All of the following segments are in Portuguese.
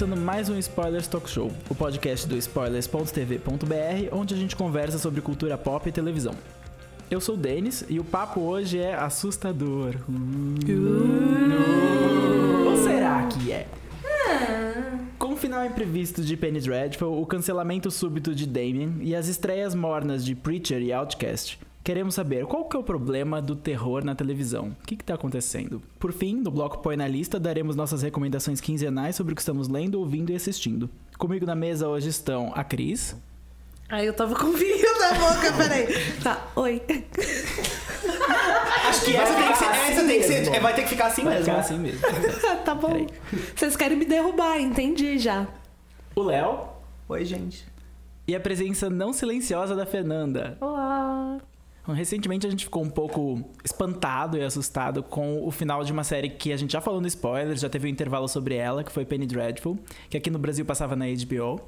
começando mais um Spoilers Talk Show, o podcast do spoilers.tv.br, onde a gente conversa sobre cultura pop e televisão. Eu sou o Denis e o papo hoje é assustador. Uh. Ou será que é? Com o final imprevisto de Penny Dreadful, o cancelamento súbito de Damien e as estreias mornas de Preacher e Outcast, queremos saber qual que é o problema do terror na televisão. O que está acontecendo? Por fim, no bloco Põe na Lista, daremos nossas recomendações quinzenais sobre o que estamos lendo, ouvindo e assistindo. Comigo na mesa hoje estão a Cris. Ai, eu tava com vinho na boca, peraí. Tá, oi. Acho que essa tem que ser. Essa assim tem que ser. é, Vai ter que ficar assim Vai mesmo. ficar assim mesmo. tá bom. Peraí. Vocês querem me derrubar, entendi já. O Léo Oi, gente. e a presença não silenciosa da Fernanda. Olá. Bom, Recentemente a gente ficou um pouco espantado e assustado com o final de uma série que a gente já falou no spoiler, já teve um intervalo sobre ela, que foi Penny Dreadful, que aqui no Brasil passava na HBO.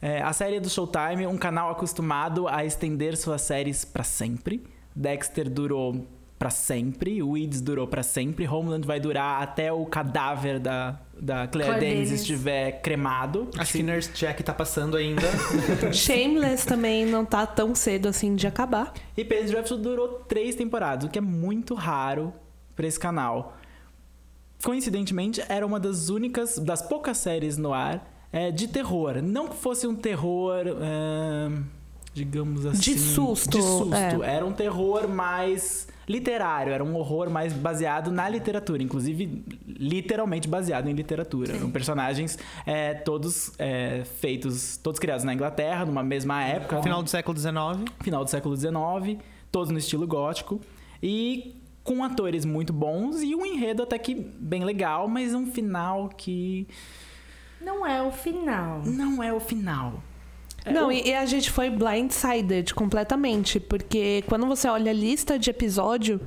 É, a série do Showtime, um canal acostumado a estender suas séries pra sempre. Dexter durou pra sempre, Weeds durou pra sempre, Homeland vai durar até o cadáver da, da Claire, Claire estiver cremado. Acho que Nurse Jack tá passando ainda. Shameless também não tá tão cedo assim de acabar. E Penny Dreadful durou três temporadas, o que é muito raro pra esse canal. Coincidentemente, era uma das únicas, das poucas séries no ar é, de terror. Não que fosse um terror, é, digamos assim... De susto, De susto. é. Era um terror mais literário, era um horror mais baseado na literatura. Inclusive, literalmente baseado em literatura. Eram personagens é, todos é, feitos, todos criados na Inglaterra, numa mesma época Final do século XIX. final do século XIX, todos no estilo gótico e com atores muito bons e um enredo até que bem legal, mas um final que Não é o final. não é o final. É, não, e, e a gente foi blindsided completamente, porque quando você olha a lista de episódio,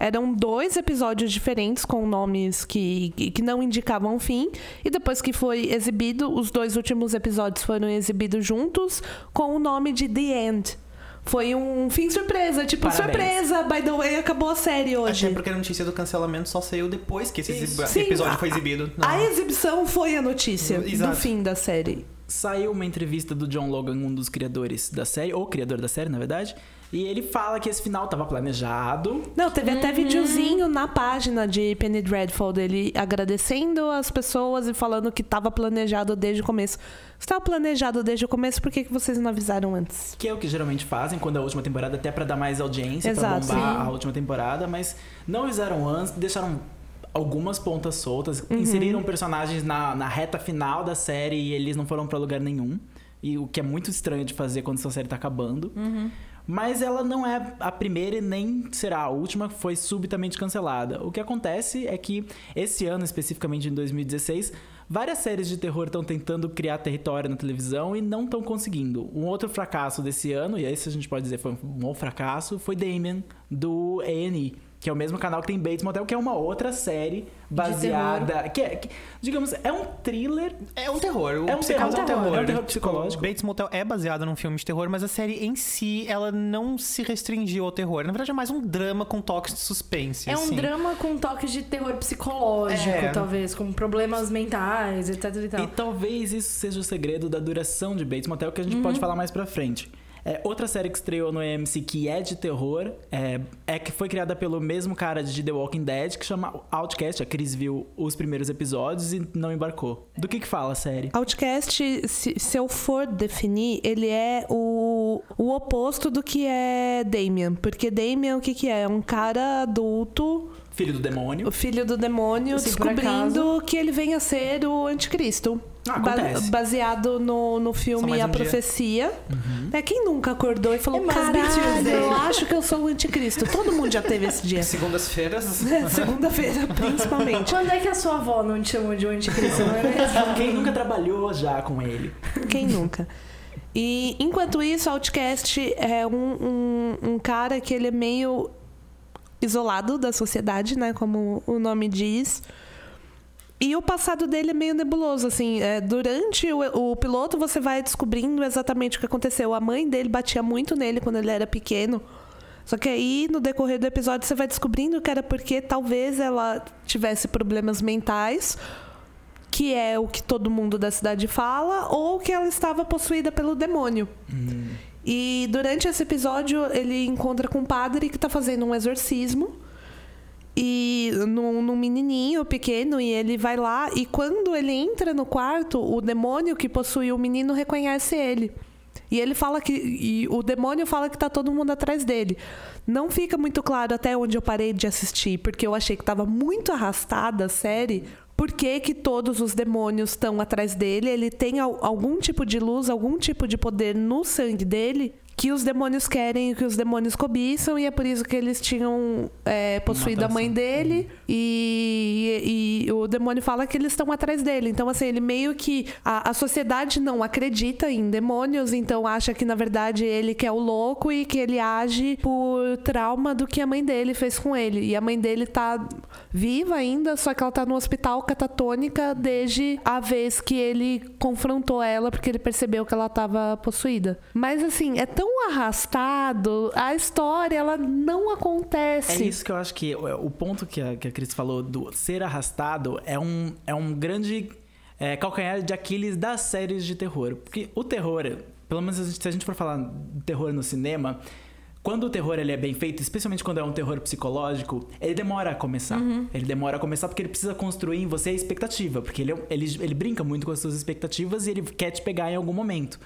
eram dois episódios diferentes com nomes que, que não indicavam o fim, e depois que foi exibido, os dois últimos episódios foram exibidos juntos com o nome de The End. Foi um fim surpresa, tipo, Parabéns. surpresa, by the way, acabou a série hoje. Achei porque a notícia do cancelamento só saiu depois que esse Sim, episódio a- foi exibido. Não. A exibição foi a notícia Exato. do fim da série. Saiu uma entrevista do John Logan, um dos criadores da série, ou criador da série, na verdade, e ele fala que esse final estava planejado, Não, teve até videozinho na página de Penny Dreadful dele agradecendo as pessoas e falando que estava planejado desde o começo. Se estava planejado desde o começo, por que, que vocês não avisaram antes? que é o que geralmente fazem quando é a última temporada, até pra dar mais audiência, pra Exato, bombar sim. a última temporada, mas não avisaram antes, deixaram algumas pontas soltas, Uhum. inseriram personagens na, na reta final da série e eles não foram pra lugar nenhum. E o que é muito estranho de fazer quando essa série tá acabando. Uhum. Mas ela não é a primeira e nem será a última, foi subitamente cancelada. O que acontece é que esse ano, especificamente em 2016, várias séries de terror estão tentando criar território na televisão e não estão conseguindo. Um outro fracasso desse ano, e esse a gente pode dizer foi um bom fracasso, foi Damien, do A&E. Que é o mesmo canal que tem Bates Motel, que é uma outra série baseada. Que, é, que, digamos, é um thriller. É um terror. O É um terror, é um terror. é um terror psicológico. Bates Motel é baseado num filme de terror, mas a série em si, ela não se restringiu ao terror. Na verdade, é mais um drama com toques de suspense. É um assim. drama com toques de terror psicológico, É. talvez, com problemas mentais, etc e tal. E talvez isso seja o segredo da duração de Bates Motel, que a gente Uhum. pode falar mais pra frente. É, outra série que estreou no AMC que é de terror é, é que foi criada pelo mesmo cara de The Walking Dead, que chama Outcast. A Cris viu os primeiros episódios e não embarcou. Do que que fala a série? Outcast, se, se eu for definir, ele é o, o oposto do que é Damien. Porque Damien, o que, que é? É um cara adulto, Filho do demônio. o filho do demônio, Assim, descobrindo que ele vem a ser o anticristo. Ah, Ba- baseado no, no filme A um dia. Profecia. Uhum. É, quem nunca acordou e falou: É mais Caralho, eu é." acho que eu sou o anticristo. Todo mundo já teve esse dia. Segundas-feiras. Segunda-feira, principalmente. Quando é que a sua avó não te chamou de um anticristo, não é? Quem nunca trabalhou já com ele? Quem nunca? E enquanto isso, Outcast é um, um, um cara que ele é meio isolado da sociedade, né? Como o nome diz. E o passado dele é meio nebuloso, assim. é, durante o, o piloto, você vai descobrindo exatamente o que aconteceu. A mãe dele batia muito nele quando ele era pequeno. Só que aí, no decorrer do episódio, você vai descobrindo que era porque talvez ela tivesse problemas mentais, que é o que todo mundo da cidade fala, ou que ela estava possuída pelo demônio. E durante esse episódio, ele encontra com um padre que está fazendo um exorcismo e num, num menininho pequeno e ele vai lá e quando ele entra no quarto o demônio que possui o menino reconhece ele. E ele fala que e o demônio fala que tá todo mundo atrás dele. Não fica muito claro até onde eu parei de assistir porque eu achei que tava muito arrastada a série por que, que todos os demônios estão atrás dele? Ele tem al- algum tipo de luz, algum tipo de poder no sangue dele que os demônios querem, que os demônios cobiçam, e é por isso que eles tinham é, possuído a mãe dele. E, e o demônio fala que eles estão atrás dele. Então, assim, ele meio que. A, a sociedade não acredita em demônios, então acha que, na verdade, ele que é o louco e que ele age por trauma do que a mãe dele fez com ele. E a mãe dele tá viva ainda, só que ela tá no hospital catatônica desde a vez que ele confrontou ela, porque ele percebeu que ela tava possuída. Mas, assim, é tão arrastado, a história, ela não É acontece. isso que eu acho que o o ponto que a, que a Cris falou do ser arrastado é um, é um grande é, calcanhar de Aquiles das séries de terror. Porque o terror, pelo menos se a gente for falar de terror no cinema, quando o terror ele é bem feito, especialmente quando é um terror psicológico, ele demora a começar. Ele demora a começar porque ele precisa construir em você a expectativa. Porque ele, é ele, ele brinca muito com as suas expectativas e ele quer te pegar em algum momento.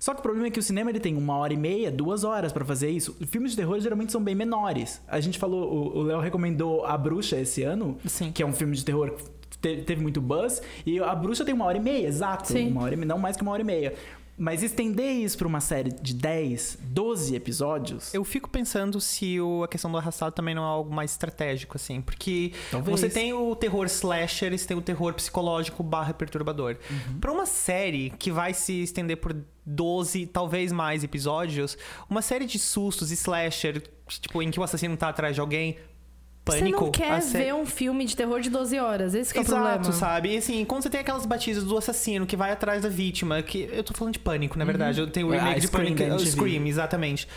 Só que o problema é que o cinema ele tem uma hora e meia, duas horas pra fazer isso. Filmes de terror geralmente são bem menores. A gente falou, o- Léo recomendou A Bruxa esse ano, Sim. que é um filme de terror que te- teve muito buzz. E A Bruxa tem uma hora e meia, exato. Sim. Uma hora e não mais que uma hora e meia. Mas estender isso pra uma série de 10, 12 episódios. Eu fico pensando se o- a questão do arrastado também não é algo mais estratégico, assim. Porque Talvez. você tem o terror slasher, você tem o terror psicológico barra perturbador. Pra uma série que vai se estender por 12, talvez mais episódios, uma série de sustos, slasher, tipo, em que o assassino tá atrás de alguém, pânico. Você não quer sé- ver um filme de terror de 12 horas. Esse que é o Exato, problema. sabe? E assim, quando você tem aquelas batidas do assassino que vai atrás da vítima, que eu tô falando de pânico, na verdade. Eu tenho o Ah, remake de Scream pânico. Scream, exatamente.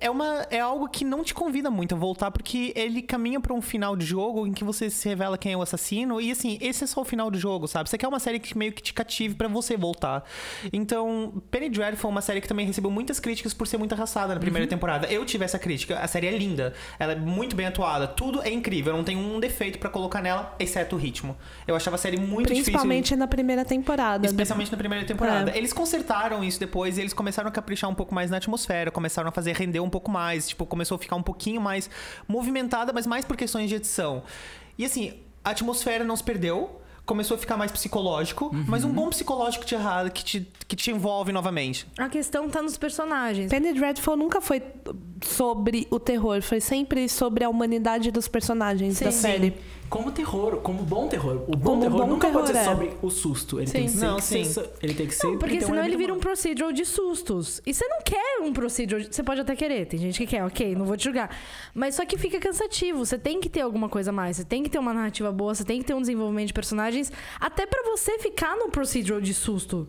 É, uma, é algo que não te convida muito a voltar, porque ele caminha pra um final de jogo em que você se revela quem é o assassino. E assim, esse é só o final do jogo, sabe? Você quer uma série que meio que te cative pra você voltar. Então, Penny Dreadful é uma série que também recebeu muitas críticas por ser muito arrastada na primeira temporada. Eu tive essa crítica. A série é linda, ela é muito bem atuada, tudo é incrível. Não tem um defeito pra colocar nela, exceto o ritmo. Eu achava a série muito difícil. Principalmente na primeira temporada. Especialmente na primeira temporada. É. Eles consertaram isso depois e eles começaram a caprichar um pouco mais na atmosfera, começaram a fazer render um pouco mais, tipo, começou a ficar um pouquinho mais movimentada, mas mais por questões de edição. E assim, a atmosfera não se perdeu. Começou a ficar mais psicológico, mas um bom psicológico te errado que te, que te envolve novamente. A questão tá nos personagens. Penny Dreadful nunca foi sobre o terror, foi sempre sobre a humanidade dos personagens da Sim. série. Como terror, como bom terror. O bom Como terror bom nunca pode ser terror, é. sobre o susto. Ele Sim. tem que ser, Não, que ser- sim. ele tem que ser Não, porque um senão ele vira um procedural de sustos. E você não quer um procedural. Você pode até querer, tem gente que quer, ok, não vou te julgar. Mas só que fica cansativo. Você tem que ter alguma coisa a mais. Você tem que ter uma narrativa boa, você tem que ter um desenvolvimento de personagens. Até pra você ficar no procedural de susto.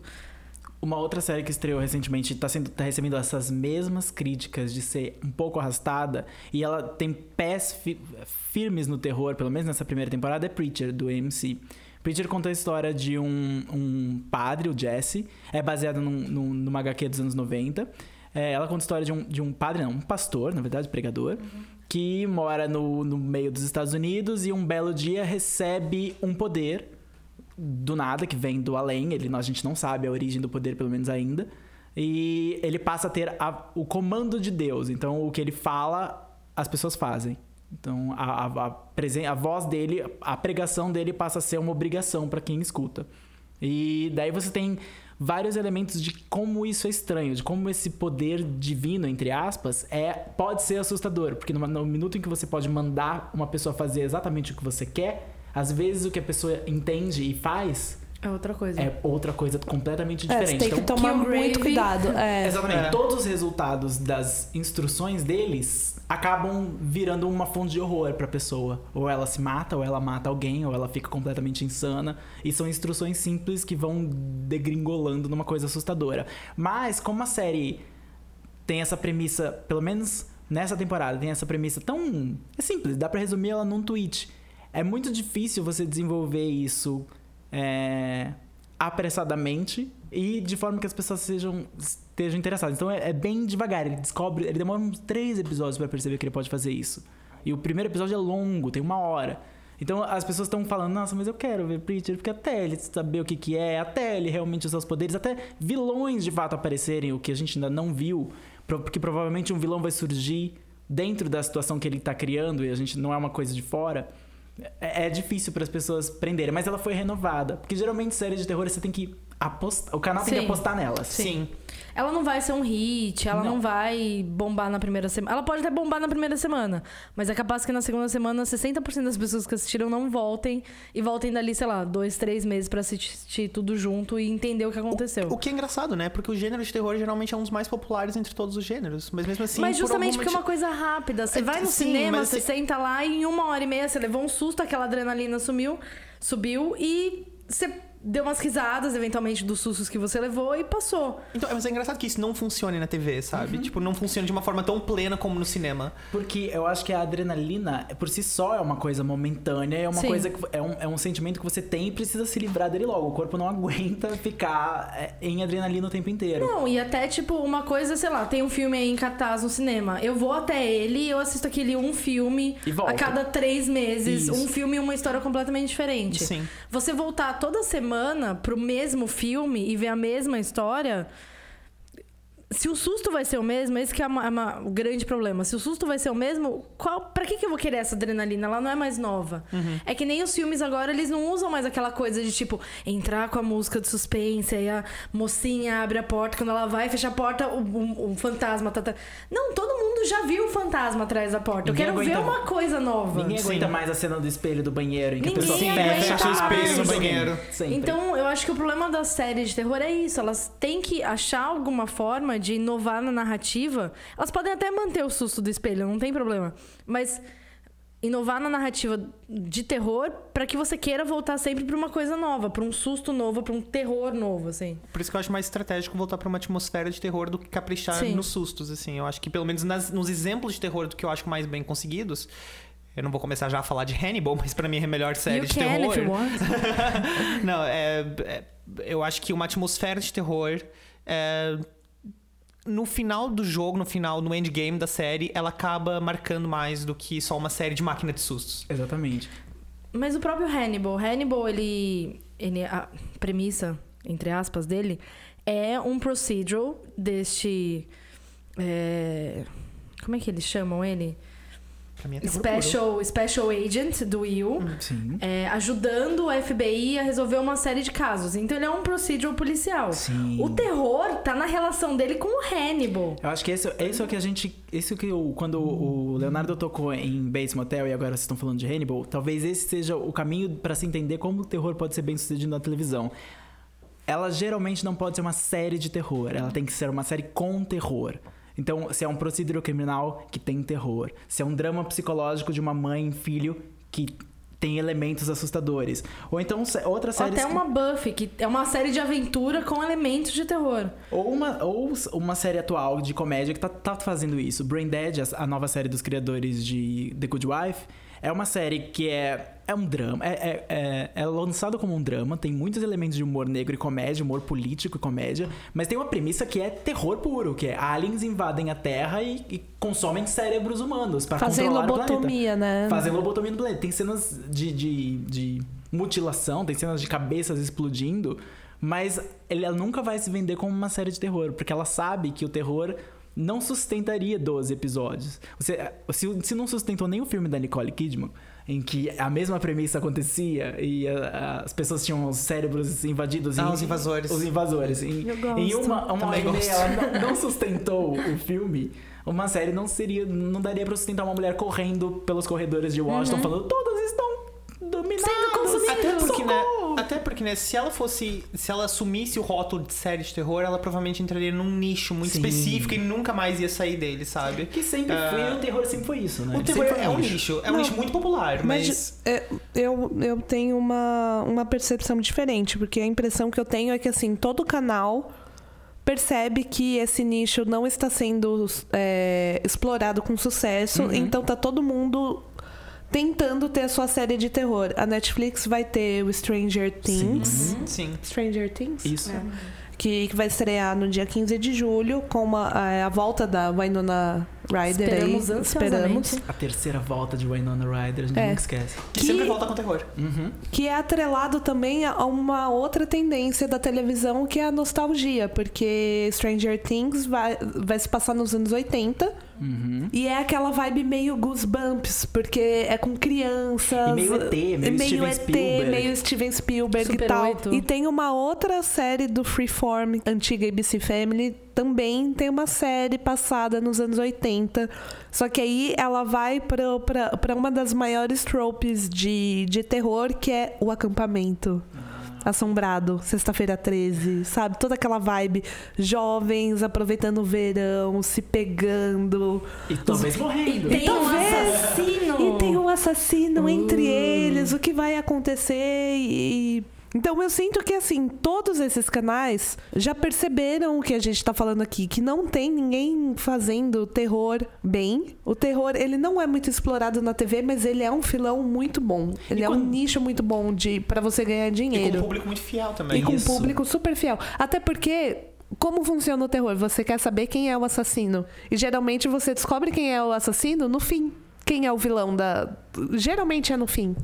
Uma outra série que estreou recentemente tá, sendo, tá recebendo essas mesmas críticas de ser um pouco arrastada e ela tem pés fi- firmes no terror, pelo menos nessa primeira temporada, é Preacher, do AMC. Preacher conta a história de um, um padre, o Jesse, é baseado num, num, numa HQ dos anos 90. É, ela conta a história de um, de um padre, não, um pastor, na verdade, pregador, que mora no, no meio dos Estados Unidos e um belo dia recebe um poder do nada, que vem do além. Ele, a gente não sabe a origem do poder, pelo menos ainda. E ele passa a ter a- o comando de Deus. Então, o que ele fala, as pessoas fazem. Então, a, a, a, a voz dele, a pregação dele passa a ser uma obrigação para quem escuta. E daí você tem vários elementos de como isso é estranho, de como esse poder divino, entre aspas, é pode ser assustador. Porque no, no minuto em que você pode mandar uma pessoa fazer exatamente o que você quer, às vezes o que a pessoa entende e faz É outra coisa. é outra coisa completamente É, você diferente. tem que Então, tomar muito cuidado. É. Exatamente. É. Todos os resultados das instruções deles acabam virando uma fonte de horror pra pessoa. Ou ela se mata, ou ela mata alguém, ou ela fica completamente insana. E são instruções simples que vão degringolando numa coisa assustadora. Mas, como a série tem essa premissa, pelo menos nessa temporada, tem essa premissa tão. É simples, dá pra resumir ela num tweet. É muito difícil você desenvolver isso é, apressadamente e de forma que as pessoas sejam, estejam interessadas. Então é, é bem devagar, ele descobre, ele demora uns três episódios pra perceber que ele pode fazer isso. E o primeiro episódio é longo, tem uma hora. Então as pessoas estão falando, nossa, mas eu quero ver Preacher, porque até ele saber o que, que é, até ele realmente usar os poderes, até vilões de fato aparecerem, o que a gente ainda não viu, porque provavelmente um vilão vai surgir dentro da situação que ele tá criando e a gente não é uma coisa de fora. É, é difícil para as pessoas prenderem, mas ela foi renovada. Porque geralmente séries de terror você tem que apostar. O canal tem Sim. que apostar nelas. Sim. Ela não vai ser um hit, ela não, Não. vai bombar na primeira semana. Ela pode até bombar na primeira semana, mas é capaz que na segunda semana 60% das pessoas que assistiram não voltem e voltem dali, sei lá, dois, três meses pra assistir tudo junto e entender o que aconteceu. O que é engraçado, né? Porque o gênero de terror geralmente é um dos mais populares entre todos os gêneros. Mas mesmo assim. mas por justamente algum porque é uma motivo- coisa rápida. Você É, vai no sim, cinema, você assim- senta lá e em uma hora e meia você levou um susto, aquela adrenalina sumiu, subiu e você deu umas risadas, eventualmente, dos sustos que você levou e passou. Então, mas é engraçado que isso não funcione na TV, sabe? Tipo, não funciona de uma forma tão plena como no cinema. Porque eu acho que a adrenalina, por si só, é uma coisa momentânea, é uma Sim. coisa que é um, é um sentimento que você tem e precisa se livrar dele logo. O corpo não aguenta ficar é, em adrenalina o tempo inteiro. Não, e até, tipo, uma coisa, sei lá, tem um filme aí em cartaz no cinema. Eu vou até ele, eu assisto aquele um filme E a cada três meses. Isso. Um filme e uma história completamente diferente. Sim. Você voltar toda semana pro mesmo filme e ver a mesma história. Se o susto vai ser o mesmo, esse que é uma- uma- o grande problema. Se o susto vai ser o mesmo, qual, pra que, que eu vou querer essa adrenalina? Ela não é mais nova. É que nem os filmes agora, eles não usam mais aquela coisa de tipo, entrar com a música de suspense, aí a mocinha abre a porta, quando ela vai fechar a porta, o, o- o fantasma tá, tá. Não, todo mundo já viu o fantasma atrás da porta. Ninguém eu quero ver aguenta- uma coisa nova. Ninguém Sim. aguenta mais a cena do espelho do banheiro em que Ninguém a pessoa aguenta fecha, o espelho no banheiro. Sempre. Então, eu acho que o problema das séries de terror é isso. Elas têm que achar alguma forma de inovar na narrativa. Elas podem até manter o susto do espelho, não tem problema. Mas inovar na narrativa de terror para que você queira voltar sempre para uma coisa nova, para um susto novo, para um terror novo, assim. Por isso que eu acho mais estratégico voltar pra uma atmosfera de terror do que caprichar Sim. nos sustos, assim. Eu acho que, pelo menos nas- nos exemplos de terror do que eu acho mais bem conseguidos. Eu não vou começar já a falar de Hannibal, mas pra mim é a melhor série you de can terror. if you want. Não, é, é- Eu acho que uma atmosfera de terror. é, no final do jogo, no final, no endgame da série, ela acaba marcando mais do que só uma série de máquina de sustos. Exatamente. Mas o próprio Hannibal, Hannibal, ele, ele a premissa, entre aspas, dele é um procedural deste é, como é que eles chamam ele? Special, Special Agent do Will, Sim. é, ajudando o FBI a resolver uma série de casos. Então ele é um procedural policial. Sim. O terror tá na relação dele com o Hannibal. Eu acho que esse, esse é o que a gente. Esse é o que eu, quando o Leonardo tocou em Bates Motel e agora vocês estão falando de Hannibal, talvez esse seja o caminho pra se entender como o terror pode ser bem sucedido na televisão. Ela geralmente não pode ser uma série de terror, ela tem que ser uma série com terror. Então, se é um procedural criminal que tem terror, se é um drama psicológico de uma mãe e filho que tem elementos assustadores, ou então outra Ou série até uma Buffy, que é uma série de aventura com elementos de terror. Ou uma, ou uma série atual de comédia que tá, tá fazendo isso. Brain Dead, a nova série dos criadores de The Good Wife, é uma série que é, é um drama. É, é, é, é lançado como um drama, tem muitos elementos de humor negro e comédia, humor político e comédia, mas tem uma premissa que é terror puro, que é aliens invadem a Terra e, e consomem cérebros humanos para controlar o planeta. lobotomia, né? Fazem lobotomia no planeta. Tem cenas de, de, de mutilação, tem cenas de cabeças explodindo, mas ela nunca vai se vender como uma série de terror, porque ela sabe que o terror não sustentaria 12 episódios. Você, se, se não sustentou nem o filme da Nicole Kidman, em que a mesma premissa acontecia e a- a- as pessoas tinham os cérebros invadidos. Ah, em- os invasores. Os invasores. Em, Eu gosto. em uma, uma hora e ela não, não sustentou o filme. Uma série não seria, não daria pra sustentar uma mulher correndo pelos corredores de Washington falando todas estão dominadas. Sendo consumidas. Até porque né, até porque, né, se ela fosse. Se ela assumisse o rótulo de série de terror, ela provavelmente entraria num nicho muito Sim. específico e nunca mais ia sair dele, sabe? Que sempre Ah, foi, o terror sempre foi isso, né? O terror foi é um nicho, é um Não, nicho muito popular, mas. Mas é, eu, eu tenho uma, uma percepção diferente, porque a impressão que eu tenho é que assim, todo canal percebe que esse nicho não está sendo é, explorado com sucesso, então tá todo mundo tentando ter a sua série de terror. A Netflix vai ter o Stranger Things. Sim. Stranger Things? Isso. Que, que vai estrear no dia 15 de julho com uma, a, a volta da Winona Ryder Esperamos aí. ansiosamente. A terceira volta de Winona a gente É. nunca esquece. Que, Que- sempre volta com terror. Uhum. que é atrelado também a uma outra tendência da televisão que é a nostalgia, porque Stranger Things vai, vai se passar nos anos 80 Uhum. e é aquela vibe meio Goosebumps, porque é com crianças. E meio ET, meio Steven ET, Spielberg. meio Steven Spielberg Super e tal. 8. E tem uma outra série do Freeform, antiga ABC Family, também tem uma série passada nos anos 80. Só que aí ela vai pra uma das maiores tropes de, de terror, que é o acampamento. Assombrado, sexta-feira 13, sabe? Toda aquela vibe. Jovens aproveitando o verão, se pegando. E talvez morrendo. Tem um talvez- assassino! E tem um assassino entre Uh. eles, o que vai acontecer e. Então eu sinto que assim, todos esses canais já perceberam o que a gente tá falando aqui, que não tem ninguém fazendo terror bem. O terror, ele não é muito explorado na TV, mas ele é um filão muito bom. Ele E é um nicho muito bom de para você ganhar E com um dinheiro. público muito fiel também. E com um público super fiel. Até porque como funciona o terror? Você quer saber quem é o assassino. E geralmente você descobre quem é o assassino no fim. Quem é o vilão da. Geralmente é no fim.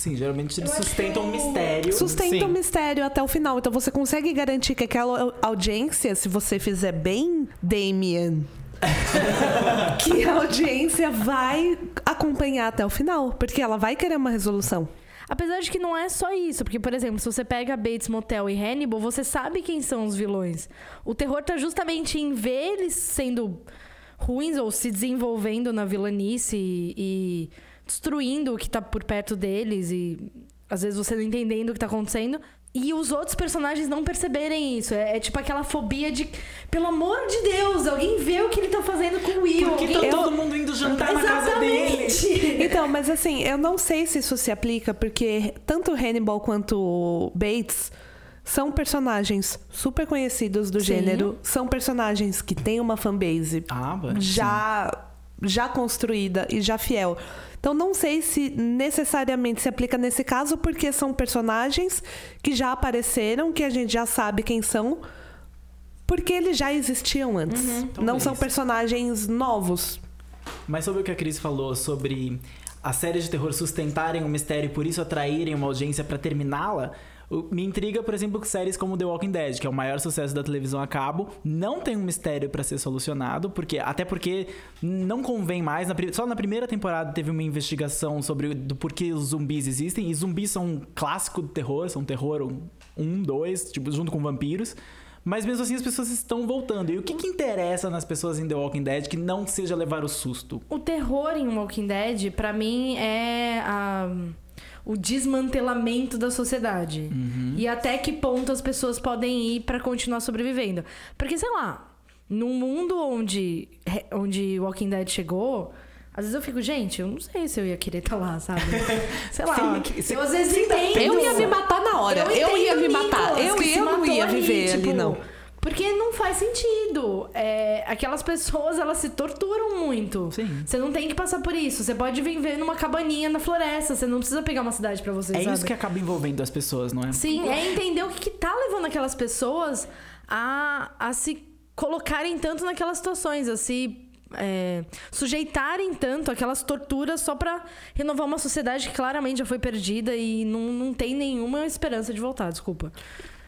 Sim, geralmente eles sustentam um mistério. Sustenta Sim. o mistério até o final. Então você consegue garantir que aquela au- audiência, se você fizer bem, Damien. que a audiência vai acompanhar até o final. Porque ela vai querer uma resolução. Apesar de que não é só isso, porque, por exemplo, se você pega Bates Motel e Hannibal, você sabe quem são os vilões. O terror tá justamente em ver eles sendo ruins ou se desenvolvendo na vilanice e, e destruindo o que tá por perto deles e às vezes você não entendendo o que tá acontecendo. E os outros personagens não perceberem isso. É, é tipo aquela fobia de. Pelo amor de Deus, alguém vê o que ele tá fazendo com o Will. Por que alguém... tá todo mundo indo jantar na casa dele? Exatamente! Então, mas assim, eu não sei se isso se aplica, porque tanto Hannibal quanto Bates são personagens super conhecidos do Sim. gênero, são personagens que têm uma fanbase Ah, já, já construída e já fiel. Então, não sei se necessariamente se aplica nesse caso, porque são personagens que já apareceram, que a gente já sabe quem são, porque eles já existiam antes. Não Talvez. são personagens novos. Mas sobre o que a Cris falou sobre as séries de terror sustentarem o mistério e por isso atraírem uma audiência pra terminá-la, me intriga, por exemplo, que séries como The Walking Dead, que é o maior sucesso da televisão a cabo, não tem um mistério pra ser solucionado, porque até porque não convém mais. na só na primeira temporada teve uma investigação sobre do porquê os zumbis existem, e zumbis são um clássico do terror, são terror um, um dois, tipo, junto com vampiros. Mas mesmo assim as pessoas estão voltando. E o que, que interessa nas pessoas em The Walking Dead que não seja levar o susto? O terror em Walking Dead, pra mim, é a- o desmantelamento da sociedade. E até que ponto as pessoas podem ir pra continuar sobrevivendo. Porque, sei lá, num mundo onde, onde Walking Dead chegou. Às vezes eu fico, gente, eu não sei se eu ia querer estar lá, sabe? Sei lá. Sim, sim. eu às vezes entendo. Eu ia me matar na hora. Eu, ia entendo me matar. Eu, eu não matou ia viver ali, tipo, não. Porque não faz sentido. É, aquelas pessoas, elas se torturam muito. Sim. Você não tem que passar por isso. Você pode viver numa cabaninha na floresta. Você não precisa pegar uma cidade pra você, É sabe? isso que acaba envolvendo as pessoas, não é? Sim, é entender o que, que tá levando aquelas pessoas a, a se colocarem tanto naquelas situações, a se é, sujeitarem tanto aquelas torturas só pra renovar uma sociedade que claramente já foi perdida e não, não tem nenhuma esperança de voltar, desculpa.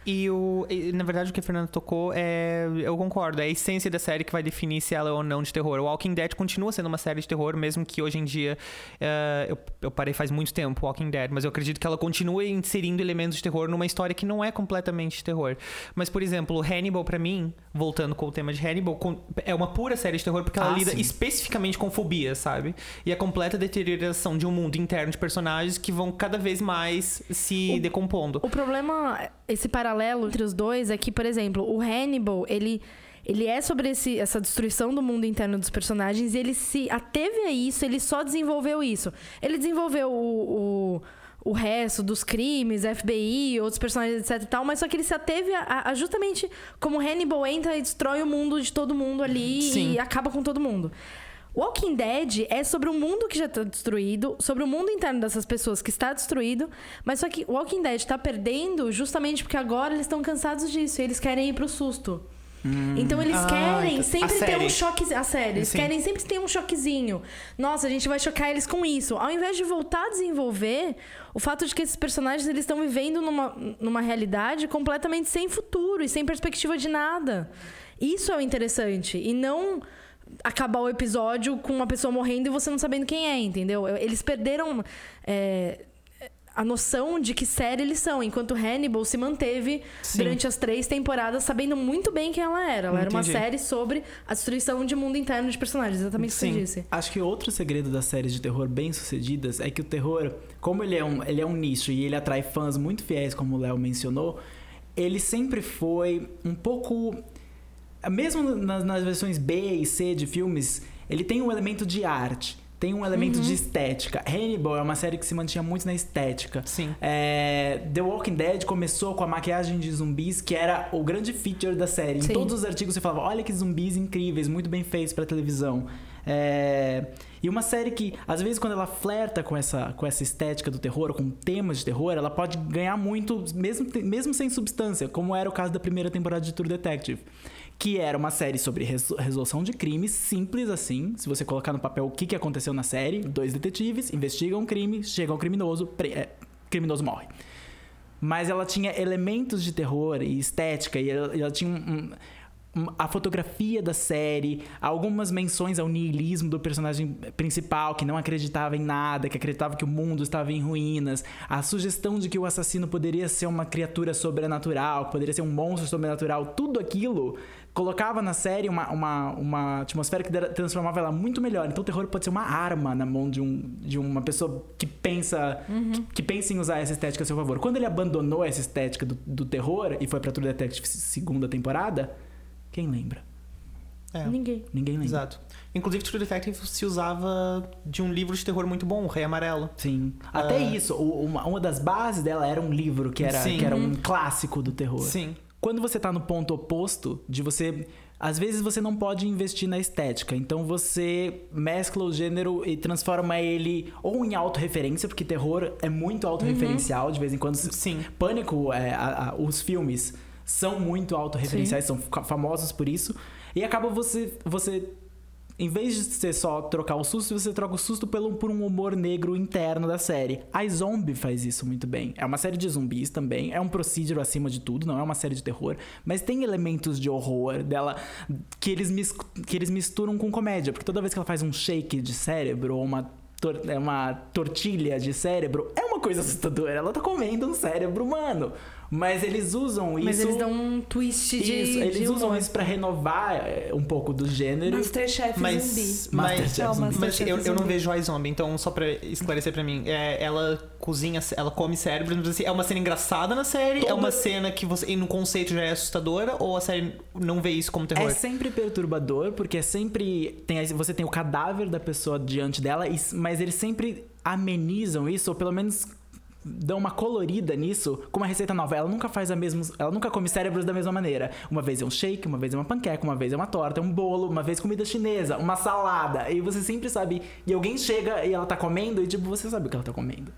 E, o, e, na verdade o que a Fernanda tocou é. Eu concordo, é a essência da série que vai definir se ela é ou não de terror. O Walking Dead continua sendo uma série de terror, mesmo que hoje em dia. eh, eu, eu parei faz muito tempo Walking Dead, mas eu acredito que ela continue inserindo elementos de terror numa história que não é completamente de terror. Mas, por exemplo, Hannibal, pra mim, voltando com o tema de Hannibal, com- é uma pura série de terror porque ela Ah, lida sim. especificamente com fobia, sabe? E a completa deterioração de um mundo interno de personagens que vão cada vez mais se decompondo. O problema, esse paralelo entre os dois é que, por exemplo, o Hannibal, ele. Ele é sobre esse- essa destruição do mundo interno dos personagens e ele se ateve a isso, ele só desenvolveu isso. Ele desenvolveu o, o, o resto dos crimes, FBI, outros personagens, etc e tal, mas só que ele se ateve a, a justamente como Hannibal entra e destrói o mundo de todo mundo ali Sim. e acaba com todo mundo. Walking Dead é sobre um mundo que já está destruído, sobre o mundo interno dessas pessoas que está destruído, mas só que Walking Dead está perdendo justamente porque agora eles estão cansados disso e eles querem ir pro susto. Então eles Ah, querem sempre ter um choque. A série, eles Sim. querem sempre ter um choquezinho. Nossa, a gente vai chocar eles com isso. Ao invés de voltar a desenvolver o fato de que esses personagens eles estão vivendo numa, numa realidade completamente sem futuro e sem perspectiva de nada. Isso é o interessante. E não acabar o episódio com uma pessoa morrendo e você não sabendo quem é, entendeu? Eles perderam é, a noção de que série eles são, enquanto Hannibal se manteve Sim. durante as três temporadas sabendo muito bem quem ela era. Ela era uma série sobre a destruição de mundo interno de personagens, exatamente o que você disse. Acho que outro segredo das séries de terror bem sucedidas é que o terror, como ele é um, ele é um nicho e ele atrai fãs muito fiéis, como o Léo mencionou, ele sempre foi um pouco. Mesmo nas, nas versões B e C de filmes, ele tem um elemento de arte, tem um elemento de estética. Hannibal é uma série que se mantinha muito na estética. Sim. É, The Walking Dead começou com a maquiagem de zumbis, que era o grande feature da série. Sim. Em todos os artigos você falava, olha que zumbis incríveis, muito bem feitos pra televisão. É, E uma série que, às vezes, quando ela flerta com essa, com essa estética do terror, com temas de terror, ela pode ganhar muito, mesmo, mesmo sem substância, como era o caso da primeira temporada de True Detective. Que era uma série sobre reso- resolução de crimes, simples assim. Se você colocar no papel o que, que aconteceu na série, dois detetives investigam um crime, chega ao criminoso, é, criminoso morre. Mas ela tinha elementos de terror e estética, e ela, ela tinha um- um- a fotografia da série, algumas menções ao niilismo do personagem principal, que não acreditava em nada, que acreditava que o mundo estava em ruínas, a sugestão de que o assassino poderia ser uma criatura sobrenatural, poderia ser um monstro sobrenatural, tudo aquilo colocava na série uma, uma, uma atmosfera que transformava ela muito melhor. Então o terror pode ser uma arma na mão de, um, de uma pessoa que pensa que, que pensa em usar essa estética a seu favor. Quando ele abandonou essa estética do, do terror e foi pra True Detective segunda temporada, quem lembra? É. Ninguém. Ninguém lembra. Exato. Inclusive, True Detective se usava de um livro de terror muito bom, O Rei Amarelo. Sim. Até isso, uma, uma das bases dela era um livro que era, Sim. que era um clássico do terror. Sim. Quando você tá no ponto oposto de você. Às vezes você não pode investir na estética, então você mescla o gênero e transforma ele ou em autorreferência, porque terror é muito autorreferencial, de vez em quando. Sim. Pânico, é, a- a- os filmes são muito autorreferenciais, são fa- famosos por isso. E acaba você, você em vez de ser só trocar o susto, você troca o susto pelo, por um humor negro interno da série. A Zombie faz isso muito bem. É uma série de zumbis também, é um procedure acima de tudo, não é uma série de terror, mas tem elementos de horror dela que eles, mis- que eles misturam com comédia, porque toda vez que ela faz um shake de cérebro ou uma é uma tortilha de cérebro, é uma coisa assustadora. Ela tá comendo um cérebro humano. Mas eles usam Mas isso. eles dão um twist de. isso, eles de usam humor. isso pra renovar é, um pouco do gênero. Masterchef Mas, zumbi. mas, Masterchef É zumbi. mas eu, eu não vejo a zombie, então só pra esclarecer pra mim, é, ela cozinha, ela come cérebro, mas assim, é uma cena engraçada na série, é Toda- uma cena que você, e no conceito já é assustadora, ou a série não vê isso como terror? É sempre perturbador, porque é sempre. Tem, você tem o cadáver da pessoa diante dela, mas eles sempre amenizam isso, ou pelo menos dão uma colorida nisso com uma receita nova. Ela nunca faz a mesma. Ela nunca come cérebros da mesma maneira. Uma vez é um shake, uma vez é uma panqueca, uma vez é uma torta, um bolo, uma vez comida chinesa, uma salada. E você sempre sabe. E alguém chega e ela tá comendo, e tipo, você sabe o que ela tá comendo.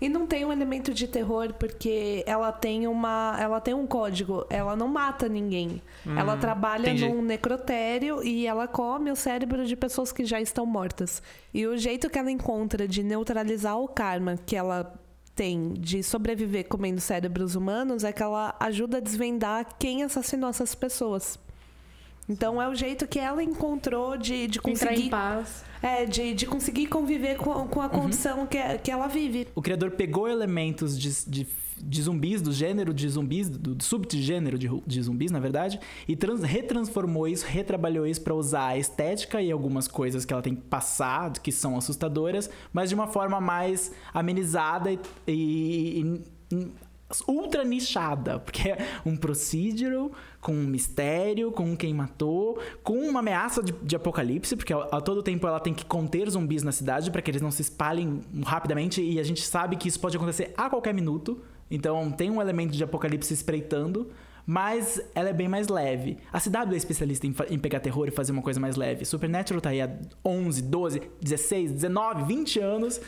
E não tem um elemento de terror porque ela tem uma, ela tem um código, ela não mata ninguém. ela trabalha entendi. num necrotério e ela come o cérebro de pessoas que já estão mortas. E o jeito que ela encontra de neutralizar o karma que ela tem de sobreviver comendo cérebros humanos é que ela ajuda a desvendar quem assassinou essas pessoas. Então é o jeito que ela encontrou de, de Entrar em conseguir. paz. É, de, de conseguir conviver com, com a condição que, que ela vive. O criador pegou elementos de, de, de zumbis, do gênero de zumbis, do, subgênero de, de zumbis, na verdade, e trans- retransformou isso, retrabalhou isso pra usar a estética e algumas coisas que ela tem que passar, que são assustadoras, mas de uma forma mais amenizada e, e- e- ultra nichada, porque é um procedural com um mistério, com quem matou, com uma ameaça de, de apocalipse, porque a, a todo tempo ela tem que conter zumbis na cidade para que eles não se espalhem rapidamente e a gente sabe que isso pode acontecer a qualquer minuto. Então tem um elemento de apocalipse espreitando, mas ela é bem mais leve. A CW é especialista em, em pegar terror e fazer uma coisa mais leve. Supernatural tá aí há 11, 12, 16, 19, 20 anos.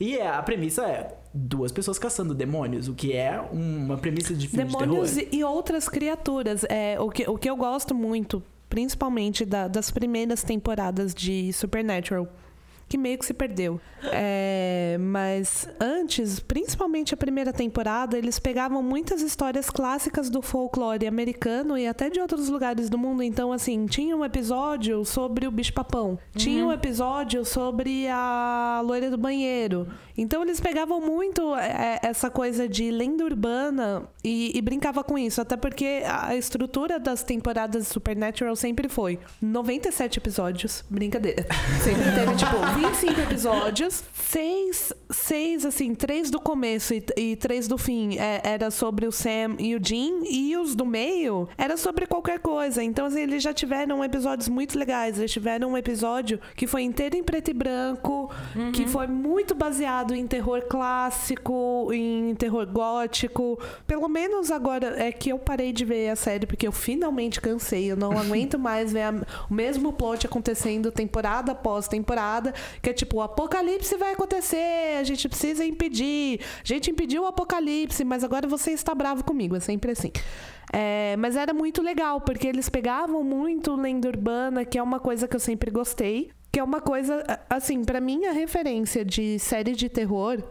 E é, a premissa é duas pessoas caçando demônios, o que é uma premissa de filme Demônios de terror. e outras criaturas. É, o, que, o que eu gosto muito, principalmente da- das primeiras temporadas de Supernatural, que meio que se perdeu. É, mas antes, principalmente a primeira temporada, eles pegavam muitas histórias clássicas do folclore americano e até de outros lugares do mundo. Então, assim, tinha um episódio sobre o bicho-papão, tinha um episódio sobre a loira do banheiro. Então, eles pegavam muito é, essa coisa de lenda urbana e, e brincava com isso. Até porque a estrutura das temporadas de Supernatural sempre foi 97 episódios. Brincadeira. Sempre teve, tipo, 25 episódios. Seis, seis assim, três do começo e, e três do fim é, era sobre o Sam e o Jim. E os do meio era sobre qualquer coisa. Então, assim, eles já tiveram episódios muito legais. Eles tiveram um episódio que foi inteiro em preto e branco, que foi muito baseado em terror clássico, em terror gótico. Pelo menos agora é que eu parei de ver a série, porque eu finalmente cansei. Eu não aguento mais ver a- o mesmo plot acontecendo temporada após temporada, que é tipo, o apocalipse vai acontecer, a gente precisa impedir. A gente impediu o apocalipse, mas agora você está bravo comigo. É sempre assim. É, mas era muito legal, porque eles pegavam muito lenda urbana, que é uma coisa que eu sempre gostei. Que é uma coisa, assim, pra mim a referência de série de terror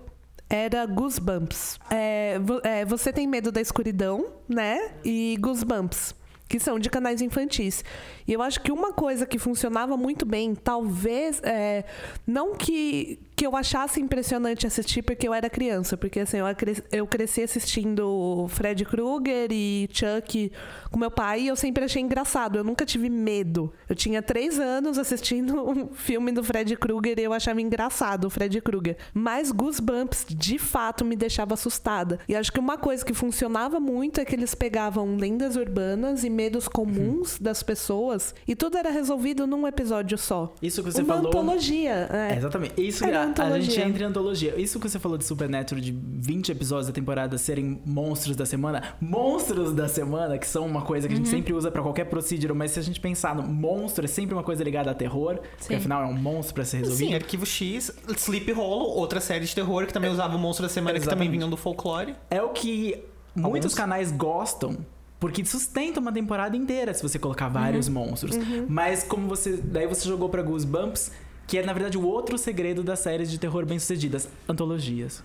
era Goosebumps. É, é, você tem medo da escuridão, né? E Goosebumps, que são de canais infantis. E eu acho que uma coisa que funcionava muito bem, talvez, é, não que, que eu achasse impressionante assistir porque eu era criança, porque assim, eu, eu cresci assistindo Fred Krueger e Chuck com meu pai e eu sempre achei engraçado, eu nunca tive medo. Eu tinha três anos assistindo um filme do Fred Krueger e eu achava engraçado o Fred Krueger. Mas Goosebumps, de fato, me deixava assustada. E acho que uma coisa que funcionava muito é que eles pegavam lendas urbanas e medos comuns das pessoas e tudo era resolvido num episódio só. Isso que você Uma falou. antologia. é. É, exatamente. Isso Era a, a antologia. gente entra em antologia. Isso que você falou de Supernatural, de 20 episódios da temporada serem monstros da semana. Monstros da semana, que são uma coisa que a Uhum. gente sempre usa pra qualquer procedural, mas se a gente pensar no monstro, é sempre uma coisa ligada a terror. Porque Sim. afinal é um monstro pra ser resolvido. Sim, Arquivo X, Sleep Hollow, outra série de terror que também usava o monstro da semana, que também Exatamente. vinham do folclore. É o que muitos Alguns. canais gostam. Porque sustenta uma temporada inteira se você colocar vários Uhum. monstros. Mas como você. Daí você jogou pra Goosebumps, que é na verdade o outro segredo das séries de terror bem-sucedidas: antologias.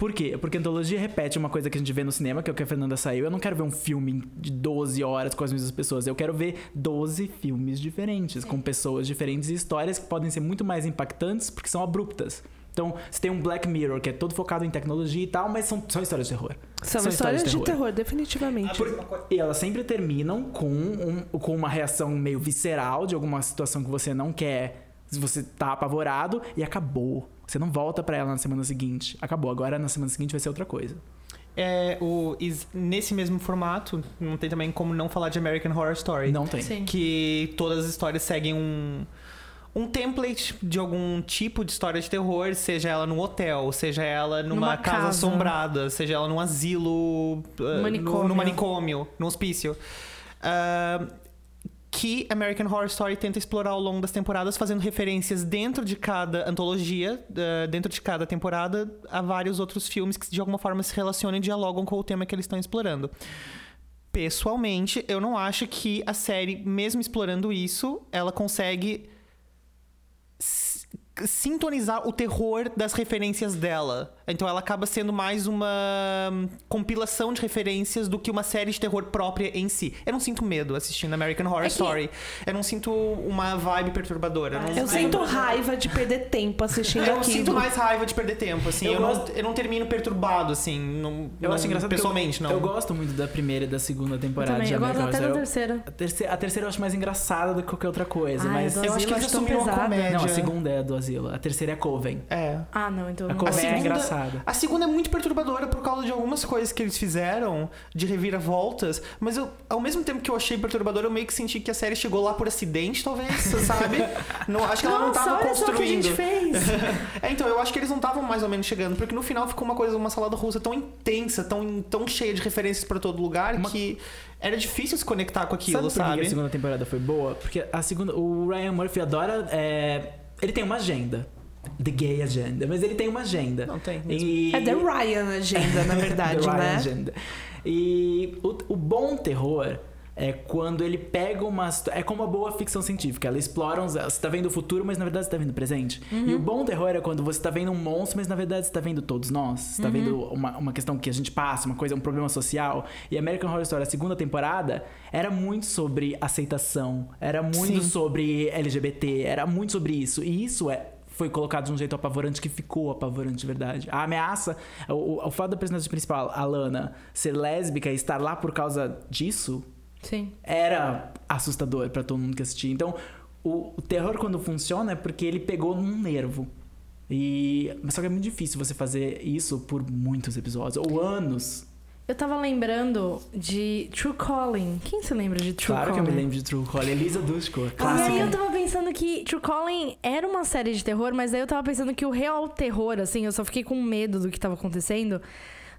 Por quê? Porque antologia repete uma coisa que a gente vê no cinema, que é o que a Fernanda saiu. Eu não quero ver um filme de 12 horas com as mesmas pessoas. Eu quero ver 12 filmes diferentes, com pessoas diferentes e histórias que podem ser muito mais impactantes porque são abruptas. Então, você tem um Black Mirror, que é todo focado em tecnologia e tal, mas são, são histórias de terror. São, histórias de terror, definitivamente. Por- E elas sempre terminam com, um- com uma reação meio visceral de alguma situação que você não quer. Se você tá apavorado e acabou. Você não volta pra ela na semana seguinte. Acabou. Agora na semana seguinte vai ser outra coisa. É, o, nesse mesmo formato, não tem também como não falar de American Horror Story. Não tem. Sim. Que todas as histórias seguem um, um template de algum tipo de história de terror, seja ela num hotel, seja ela numa, Numa casa, casa. assombrada, seja ela num asilo, uh, Manicômio. No, no manicômio, no hospício. Ah, que American Horror Story tenta explorar ao longo das temporadas, fazendo referências dentro de cada antologia, uh, dentro de cada temporada, a vários outros filmes que de alguma forma se relacionam e dialogam com o tema que eles estão explorando. Pessoalmente, eu não acho que a série, mesmo explorando isso, ela consegue sintonizar o terror das referências dela. Então ela acaba sendo mais uma hum, compilação de referências do que uma série de terror própria em si. Eu não sinto medo assistindo American Horror É que- Story. Eu não sinto uma vibe perturbadora. Eu, não- Eu sinto raiva de perder tempo assistindo Eu aquilo. sinto mais raiva de perder tempo, assim. Eu Eu, não, gosto- eu não termino perturbado, assim. Não, Eu não- acho engraçado Pessoalmente, eu, não. eu gosto muito da primeira e da segunda temporada Também. de Eu gosto American até da Horror terceira. A terceira, a terceira eu acho mais engraçada do que qualquer outra coisa, Ai, mas... eu acho que eles acho tão assumiram a pesada. comédia. Não, a segunda é a do A terceira é Coven. É. Ah, não, então. A não Coven gosto. é engraçada. A segunda é muito perturbadora por causa de algumas coisas que eles fizeram, de reviravoltas, mas eu, ao mesmo tempo que eu achei perturbadora, eu meio que senti que a série chegou lá por acidente, talvez, sabe? não, acho que ela não Nossa, tava olha só o que a construindo. gente fez. É, então, eu acho que eles não estavam mais ou menos chegando, porque no final ficou uma coisa, uma salada russa tão intensa, tão, tão cheia de referências pra todo lugar, Uma- que era difícil se conectar com aquilo, sabe por que sabe? a segunda temporada foi boa? Porque a segunda... O Ryan Murphy adora... é, ele tem uma agenda. The gay agenda. Mas ele tem uma agenda. Não tem. E... É The Ryan Agenda, na verdade, The Ryan né? Agenda. E o, o bom terror é quando ele pega uma. É como uma boa ficção científica. Ela explora. Uns, você tá vendo o futuro, mas na verdade você tá vendo o presente. E o bom terror é quando você tá vendo um monstro, mas na verdade você tá vendo todos nós. Você tá vendo uma, uma questão que a gente passa, uma coisa, um problema social. E American Horror Story, a segunda temporada, era muito sobre aceitação. Era muito Sim. sobre LGBT. Era muito sobre isso. E isso é foi colocado de um jeito apavorante que ficou apavorante de verdade. A ameaça, o, o fato da personagem principal, a Lana, ser lésbica e estar lá por causa disso Sim. era assustador pra todo mundo que assistia. Então, o, o terror quando funciona é porque ele pegou num nervo. E mas só que é muito difícil você fazer isso por muitos episódios ou anos. Eu tava lembrando de True Calling. Quem se lembra de True claro Calling? que eu me lembro de True Calling, Elisa Dushko, E aí clássica. eu tava pensando que True Calling era uma série de terror, mas aí eu tava pensando que o real terror, assim, eu só fiquei com medo do que tava acontecendo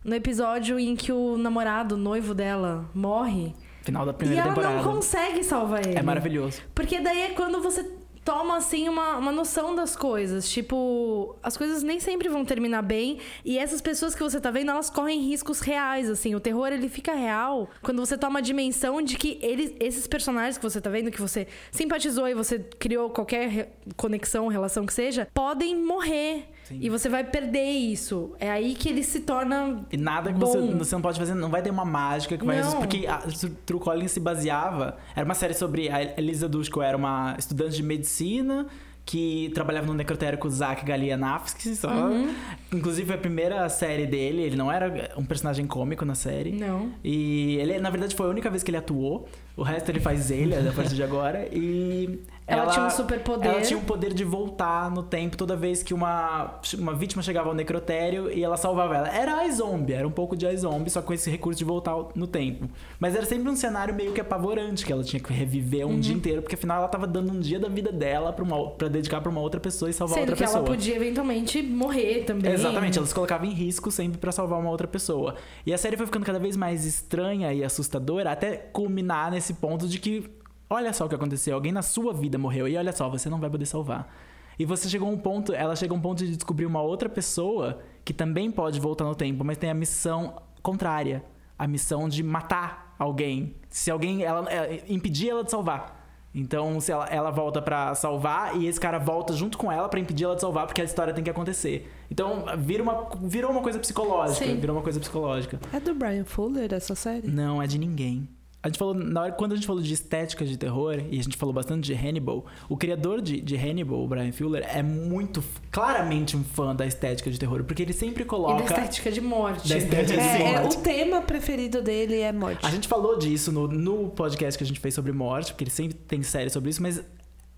no episódio em que o namorado, o noivo dela, morre. Final da E primeira ela temporada. não consegue salvar ele. É maravilhoso. Porque daí é quando você toma, assim, uma, uma noção das coisas. Tipo, as coisas nem sempre vão terminar bem. E essas pessoas que você tá vendo, elas correm riscos reais, assim. O terror, ele fica real quando você toma a dimensão de que eles, esses personagens que você tá vendo, que você simpatizou e você criou qualquer re- conexão, relação que seja, podem morrer. E você vai perder isso. É aí que ele se torna E nada que você, você não pode fazer, não vai ter uma mágica que vai Não. Porque a True Calling se baseava. Era uma série sobre. A Elisa Dushko era uma estudante de medicina que trabalhava no necrotério com o Zach Galianowski. Só. Uhum. Inclusive, foi a primeira série dele. Ele não era um personagem cômico na série. Não. E ele, na verdade, foi a única vez que ele atuou. O resto ele faz ele a partir de agora. E. Ela tinha um superpoder. Ela tinha o poder de voltar no tempo toda vez que uma, uma vítima chegava ao necrotério e ela salvava ela. Era a zombie, era um pouco de zombie, só com esse recurso de voltar no tempo. Mas era sempre um cenário meio que apavorante, que ela tinha que reviver Uhum. um dia inteiro, porque afinal ela tava dando um dia da vida dela pra, uma, pra dedicar pra uma outra pessoa e salvar Sendo outra que pessoa. ela podia eventualmente morrer também. Exatamente, ela se colocava em risco sempre pra salvar uma outra pessoa. E a série foi ficando cada vez mais estranha e assustadora, até culminar nesse ponto de que, olha só o que aconteceu, alguém na sua vida morreu e olha só, você não vai poder salvar. E você chegou a um ponto, ela chega a um ponto de descobrir uma outra pessoa que também pode voltar no tempo, mas tem a missão contrária, a missão de matar alguém. Se alguém ela, é, impedir ela de salvar. Então, se ela, ela volta pra salvar e esse cara volta junto com ela pra impedir ela de salvar, porque a história tem que acontecer. Então, vira uma, virou uma coisa psicológica. Sim. Virou uma coisa psicológica. É do Brian Fuller essa série? Não, é de ninguém. A gente falou, na hora, quando a gente falou de estética de terror, e a gente falou bastante de Hannibal, o criador de, de Hannibal, o Brian Fuller, é muito, claramente um fã da estética de terror, porque ele sempre E coloca... da estética de morte. Da estética de É, é, morte. o tema preferido dele é morte. A gente falou disso no, no podcast que a gente fez sobre morte, porque ele sempre tem série sobre isso, mas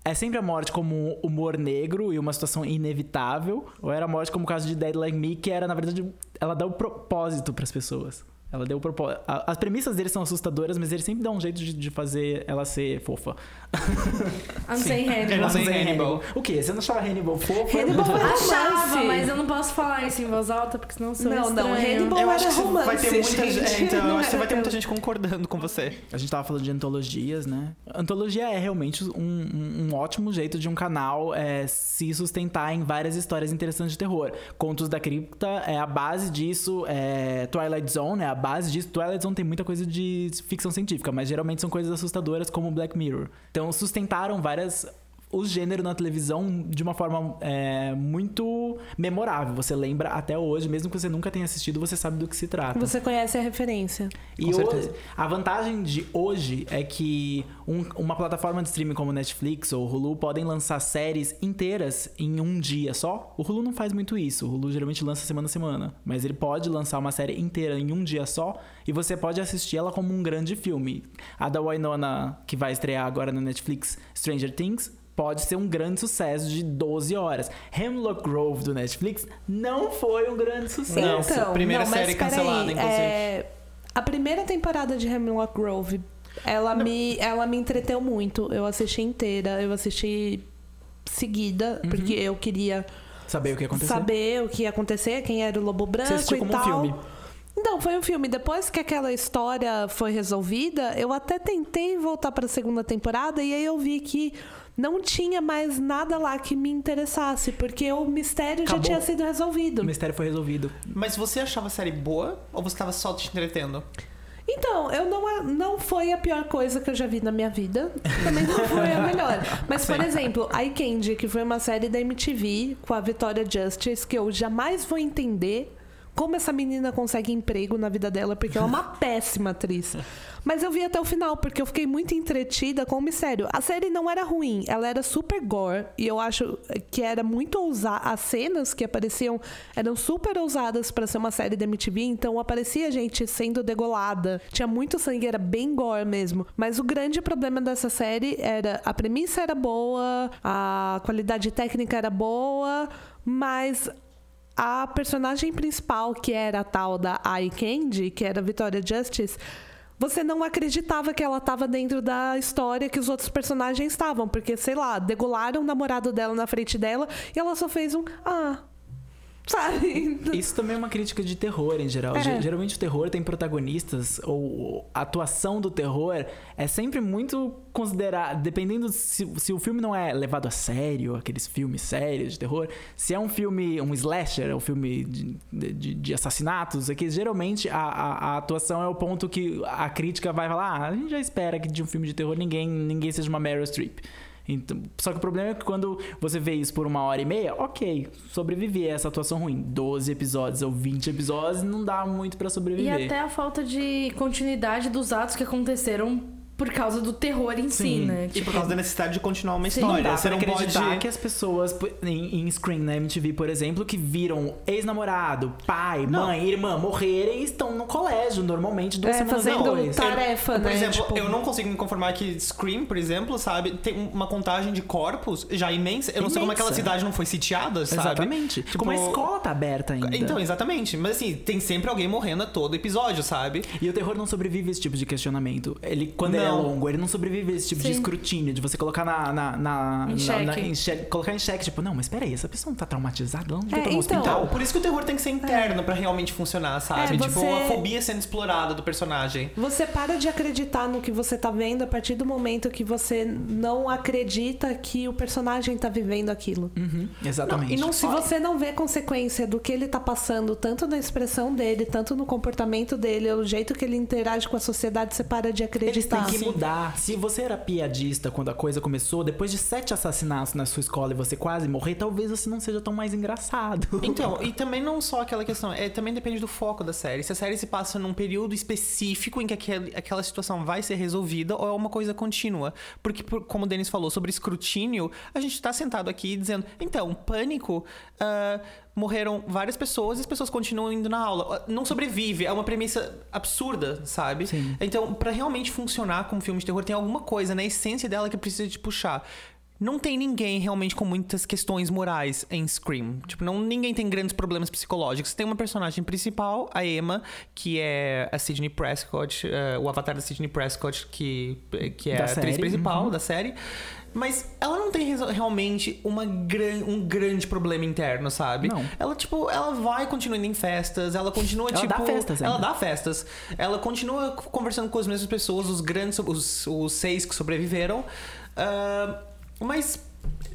é sempre a morte como um humor negro e uma situação inevitável, ou era a morte como o caso de Dead Like Me, que era, na verdade, ela dá o propósito pras pessoas. Ela deu o propósito. As premissas dele são assustadoras, mas ele sempre dá um jeito de, de fazer ela ser fofa. I'm saying Eu Hannibal. não sei Você é Hannibal. O quê? Você não achava Hannibal fofa? Hannibal é Achava, romance. mas eu não posso falar isso em voz alta, porque senão sou Não, não. Hannibal- Eu acho que você vai ter romance, muita gente. gente. Então, acho que vai ter muita gente concordando com você. A gente tava falando de antologias, né? Antologia é realmente um, um- um ótimo jeito de um canal é, se sustentar em várias histórias interessantes de terror. Contos da Cripta é a base disso, é, Twilight Zone é a base disso. Twilight Zone tem muita coisa de ficção científica, mas geralmente são coisas assustadoras como Black Mirror. Então sustentaram várias o gênero na televisão de uma forma é, muito memorável. Você lembra até hoje, mesmo que você nunca tenha assistido, você sabe do que se trata. Você conhece a referência. E Com hoje, a vantagem de hoje é que um- uma plataforma de streaming como Netflix ou Hulu podem lançar séries inteiras em um dia só. O Hulu não faz muito isso. O Hulu geralmente lança semana a semana. Mas ele pode lançar uma série inteira em um dia só e você pode assistir ela como um grande filme. A da Winona, que vai estrear agora no Netflix, Stranger Things, pode ser um grande sucesso de 12 horas. Hemlock Grove do Netflix não foi um grande sucesso. Não, então, primeira não, mas série cancelada, inclusive. é, a primeira temporada de Hemlock Grove, ela me, ela me entreteu muito. Eu assisti inteira, eu assisti seguida, Uhum. porque eu queria Saber o que aconteceu? saber o que ia acontecer, quem era o Lobo Branco Você assistiu e como um tal. filme? Não, foi um filme. Depois que aquela história foi resolvida, eu até tentei voltar para a segunda temporada e aí eu vi que não tinha mais nada lá que me interessasse, porque o mistério Acabou. já tinha sido resolvido. O mistério foi resolvido. Mas você achava a série boa ou você tava só te entretendo? Então, eu não, não foi a pior coisa que eu já vi na minha vida. Também não foi a melhor. Mas, por exemplo, I Candy, que foi uma série da MTV com a Victoria Justice, que eu jamais vou entender como essa menina consegue emprego na vida dela, porque ela é uma péssima atriz. Mas eu vi até o final, porque eu fiquei muito entretida com o mistério. A série não era ruim, ela era super gore, e eu acho que era muito ousada. As cenas que apareciam eram super ousadas para ser uma série da MTV, então aparecia gente sendo degolada. Tinha muito sangue, era bem gore mesmo. Mas o grande problema dessa série era a premissa era boa, a qualidade técnica era boa, mas a personagem principal, que era a tal da Eye Candy, que era Victoria Justice, você não acreditava que ela estava dentro da história que os outros personagens estavam, porque, sei lá, degolaram o namorado dela na frente dela e ela só fez um ah. Sabe? Isso também é uma crítica de terror em geral. É. Ge- Geralmente o terror tem protagonistas, ou a atuação do terror é sempre muito considerada. Dependendo se, se o filme não é levado a sério, aqueles filmes sérios de terror, se é um filme, um slasher, um filme de, de, de assassinatos, é que geralmente a, a, a atuação é o ponto que a crítica vai falar: ah, a gente já espera que de um filme de terror ninguém, ninguém seja uma Meryl Streep. Então, só que o problema é que quando você vê isso por uma hora e meia, ok, sobreviver a essa atuação ruim. 12 episódios ou 20 episódios não dá muito pra E sobreviver. até a falta de continuidade dos atos que aconteceram por causa do terror em si, Sim. né? E por causa da necessidade de continuar uma Sim. Não história. dá Você pra não acreditar pode. que as pessoas em, em screen na MTV, por exemplo, que viram ex-namorado, pai, Não. mãe, irmã morrerem estão no colégio normalmente duas É, semanas fazendo depois. tarefa, Por né? exemplo, Tipo- eu não consigo me conformar que Scream, por exemplo, sabe, tem uma contagem de corpos já imensa. Eu não sei como Imensa. aquela cidade não foi sitiada, sabe? Exatamente. Tipo, uma escola tá aberta ainda. Então, exatamente. Mas assim, tem sempre alguém morrendo a todo episódio, sabe? E o terror não sobrevive a esse tipo de questionamento. Ele, quando ele é Não. longo, ele não sobrevive a esse tipo de Sim. escrutínio, de você colocar na. na, na, Em na- na- xeque. em xeque- Colocar em xeque, tipo, não, mas peraí, essa pessoa não tá traumatizada? Ela não devia É, estar no então, hospital. Por isso que o terror tem que ser interno pra realmente funcionar, sabe? É, Tipo, você- a fobia sendo explorada do personagem. Você para de acreditar no que você tá vendo a partir do momento que você não acredita que o personagem tá vivendo aquilo. Uhum, exatamente. Não, e não Se você não vê consequência do que ele tá passando, tanto na expressão dele, tanto no comportamento dele, o jeito que ele interage com a sociedade, você para de Eles acreditar. têm que mudar. Se você era piadista quando a coisa começou, depois de sete assassinatos na sua escola e você quase morrer, talvez você não seja tão mais engraçado. Então, e também não só aquela questão, é, também depende do foco da série. Se a série se passa num período específico em que aquele, aquela situação vai ser resolvida ou é uma coisa contínua. Porque, por- como o Denis falou sobre escrutínio, a gente tá sentado aqui dizendo, então, pânico. ah, morreram várias pessoas e as pessoas continuam indo na aula. Não sobrevive, é uma premissa absurda, sabe? Sim. Então, pra realmente funcionar como filme de terror, tem alguma coisa na essência dela que precisa te puxar. Não tem ninguém realmente com muitas questões morais em Scream. Tipo, não, ninguém tem grandes problemas psicológicos. Tem uma personagem principal, a Emma, que é a Sidney Prescott, eh, o avatar da Sidney Prescott, que, que é Da a atriz série, principal uhum. da série. Mas ela não tem realmente uma gran, um grande problema interno, sabe? Não. Ela, tipo, ela vai continuando em festas, ela continua, Ela tipo... dá festas Ela dá festas. Ela continua conversando com as mesmas pessoas, os grandes, os, os seis que sobreviveram. Ah, mas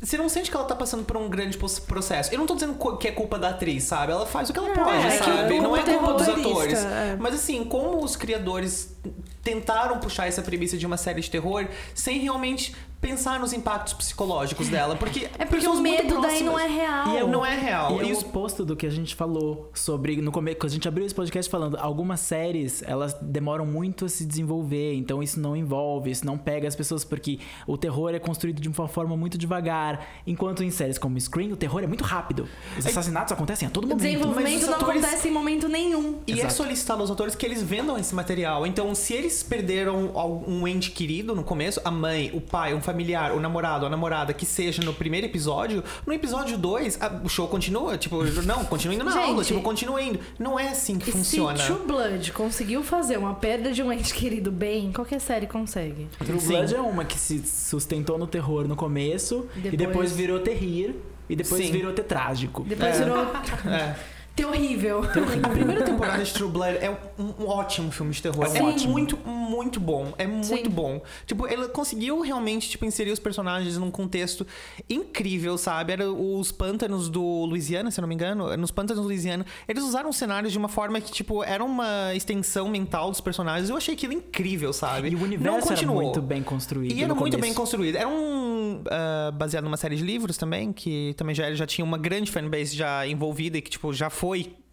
você não sente que ela tá passando por um grande processo. Eu não tô dizendo que é culpa da atriz, sabe? Ela faz o que ela pode, é sabe? Não é culpa dos atores. é. Mas assim, como os criadores tentaram puxar essa premissa de uma série de terror sem realmente pensar nos impactos psicológicos dela. Porque É porque o medo daí próximas- não é real. E é Não é real. E é E o os- oposto do que a gente falou sobre no começo, quando a gente abriu esse podcast falando, algumas séries, elas demoram muito a se desenvolver, então isso não envolve, isso não pega as pessoas porque o terror é construído de uma forma muito devagar, enquanto em séries como Scream, o terror é muito rápido. Os assassinatos acontecem a todo O momento. desenvolvimento Mas os não atores- acontece em momento nenhum. E é Exato. solicitado aos atores que eles vendam esse material. Então, se eles perderam um ente querido no começo, a mãe, o pai, um familiar, o namorado, a namorada, que seja no primeiro episódio, no episódio 2, o show continua. Tipo, não, continua indo na Gente, aula, tipo, continua indo. Não é assim que E funciona. se True Blood conseguiu fazer uma perda de um ente querido bem, qualquer série consegue. True Sim. Blood é uma que se sustentou no terror no começo e Depois- depois virou terrir e depois Sim. virou ter trágico. Depois É. virou É. terrível. A primeira temporada de True Blood é um, um ótimo filme de terror. É É, ótimo. muito, muito bom. É muito Sim. bom. Tipo, ele conseguiu realmente tipo, inserir os personagens num contexto incrível, sabe? Era os pântanos do Louisiana, se eu não me engano. Nos pântanos do Louisiana, eles usaram cenários de uma forma que, tipo, era uma extensão mental dos personagens. Eu achei aquilo incrível, sabe? E o Não universo era muito bem construído. E era muito começo. bem construído. Era um. ah, baseado numa série de livros também, que também já, já tinha uma grande fanbase já envolvida e que, tipo, já foi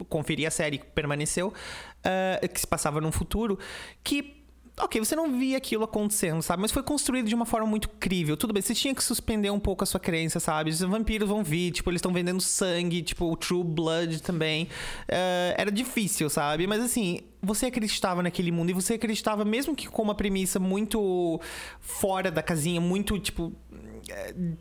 conferir a série e permaneceu. ah, que se passava num futuro. Que. Ok, você não via aquilo acontecendo, sabe? Mas foi construído de uma forma muito crível. Tudo bem, você tinha que suspender um pouco a sua crença, sabe? Os vampiros vão vir, tipo, eles estão vendendo sangue, tipo, o True Blood também. Ah, era difícil, sabe? Mas assim, você acreditava naquele mundo e você acreditava, mesmo que com uma premissa muito fora da casinha, muito, tipo. d-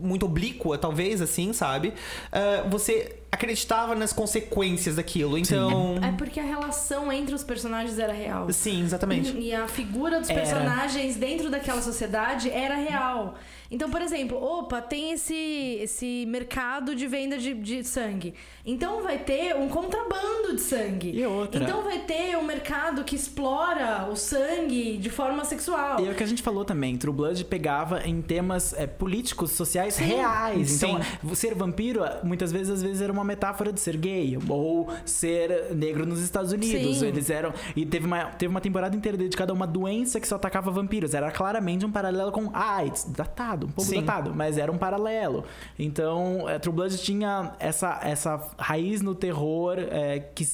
Muito oblíqua, talvez, assim, sabe? Ah, você acreditava nas consequências daquilo. Então. É porque a relação entre os personagens era real. Sim, exatamente. E a figura dos Era. personagens dentro daquela sociedade era real. Então, por exemplo, opa, tem esse, esse mercado de venda de, de sangue. Então vai ter um contrabando de sangue. E outra. Então vai ter um mercado que explora o sangue de forma sexual. E é o que a gente falou também, True Blood pegava em temas é, políticos, sociais reais. Então, ser vampiro, muitas vezes, às vezes, era uma metáfora de ser gay ou ser negro nos Estados Unidos. Sim. Eles eram. E teve uma, teve uma temporada inteira dedicada a uma doença que só atacava vampiros. Era claramente um paralelo com AIDS, datado, um pouco Sim. datado, mas era um paralelo. Então, é, True Blood tinha essa, essa raiz no terror é, que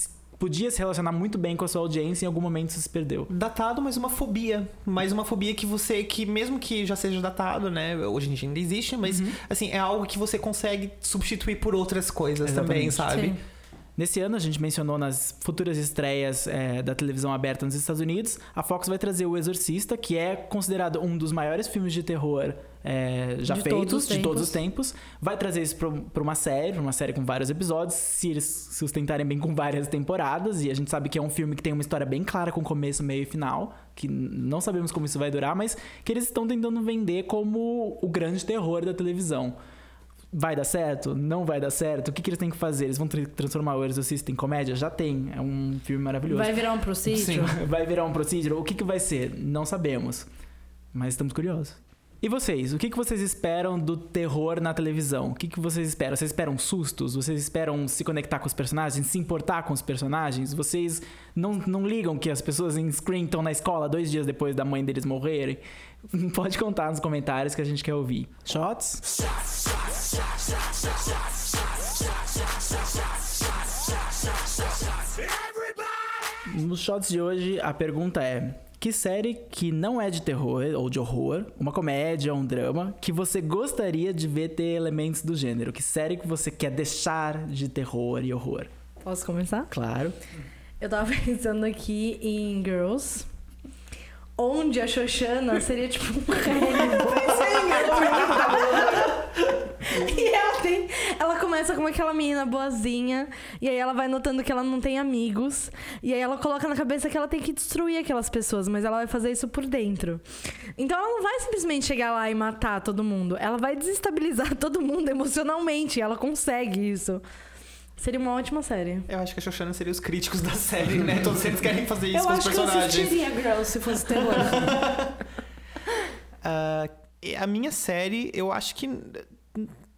podia se relacionar muito bem com a sua audiência e em algum momento se perdeu. Datado, mas uma fobia. Mas uma fobia que você, que mesmo que já seja datado, né? Hoje em dia ainda existe, mas assim, é algo que você consegue substituir por outras coisas também, Exatamente. sabe? Sim. Nesse ano, a gente mencionou nas futuras estreias é, da televisão aberta nos Estados Unidos, a Fox vai trazer O Exorcista, que é considerado um dos maiores filmes de terror é, já De todos feitos, os de todos os tempos. Vai trazer isso para uma série, uma série com vários episódios, se eles sustentarem bem com várias temporadas. E a gente sabe que é um filme que tem uma história bem clara com começo, meio e final, que não sabemos como isso vai durar, mas que eles estão tentando vender como o grande terror da televisão. Vai dar certo? Não vai dar certo? O que, que eles têm que fazer? Eles vão tra- transformar o Exorcista em comédia? Já tem. É um filme maravilhoso. Vai virar um procedural. Vai virar um procedural? O que, que vai ser? Não sabemos. Mas estamos curiosos. E vocês? O que, que vocês esperam do terror na televisão? O que, que vocês esperam? Vocês esperam sustos? Vocês esperam se conectar com os personagens? Se importar com os personagens? Vocês não, não ligam que as pessoas em Scream estão na escola dois dias depois da mãe deles morrerem? Pode contar nos comentários que a gente quer ouvir. Shots? Nos shots de hoje, a pergunta é: que série que não é de terror ou de horror, uma comédia ou um drama, que você gostaria de ver ter elementos do gênero? Que série que você quer deixar de terror e horror? Posso começar? Claro. Eu tava pensando aqui em Girls. Onde a Xoxana seria tipo um réu. E ela tem. Ela começa como aquela menina boazinha. E aí ela vai notando que ela não tem amigos. E aí ela coloca na cabeça que ela tem que destruir aquelas pessoas, mas ela vai fazer isso por dentro. Então ela não vai simplesmente chegar lá e matar todo mundo. Ela vai desestabilizar todo mundo emocionalmente. E ela consegue isso. Seria uma ótima série. Eu acho que a Xoxana seria os críticos da série, né? Todos eles querem fazer isso eu com os acho que eu personagens. assistiria Girls se fosse terror. Ah, a minha série, eu acho que.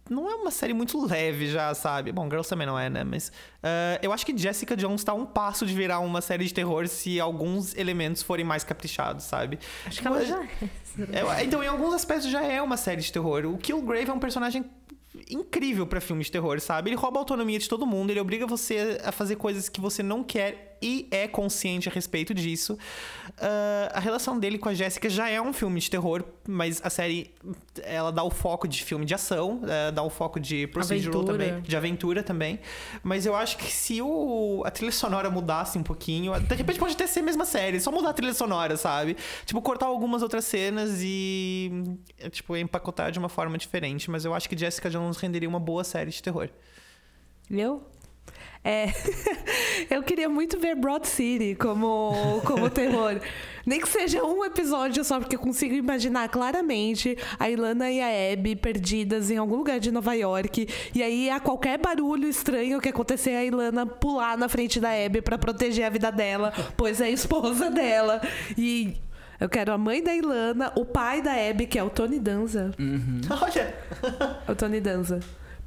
Não é uma série muito leve já, sabe? Bom, Girls também não é, né? Mas uh, eu acho que Jessica Jones tá um passo de virar uma série de terror se alguns elementos forem mais caprichados, sabe? Acho que ela já é. É, então, em alguns aspectos já é uma série de terror. O Killgrave é um personagem incrível pra filme de terror, sabe? Ele rouba a autonomia de todo mundo, ele obriga você a fazer coisas que você não quer e é consciente a respeito disso. Uh, a relação dele com a Jéssica já é um filme de terror, mas a série ela dá o foco de filme de ação, uh, dá o foco de procedural também, de aventura também. Mas eu acho que se o, a trilha sonora mudasse um pouquinho, de repente pode até ser a mesma série, só mudar a trilha sonora, sabe? Tipo, cortar algumas outras cenas e é, tipo empacotar de uma forma diferente, mas eu acho que Jessica Jones renderia uma boa série de terror. Eu? É. eu queria muito ver Broad City como, como terror. Nem que seja um episódio só, porque eu consigo imaginar claramente a Ilana e a Abby perdidas em algum lugar de Nova York. E aí, a qualquer barulho estranho que acontecer, a Ilana pular na frente da Abby pra proteger a vida dela, pois é a esposa dela. E. Eu quero a mãe da Ilana, o pai da Abby, que é o Tony Danza. Olha! É o Tony Danza.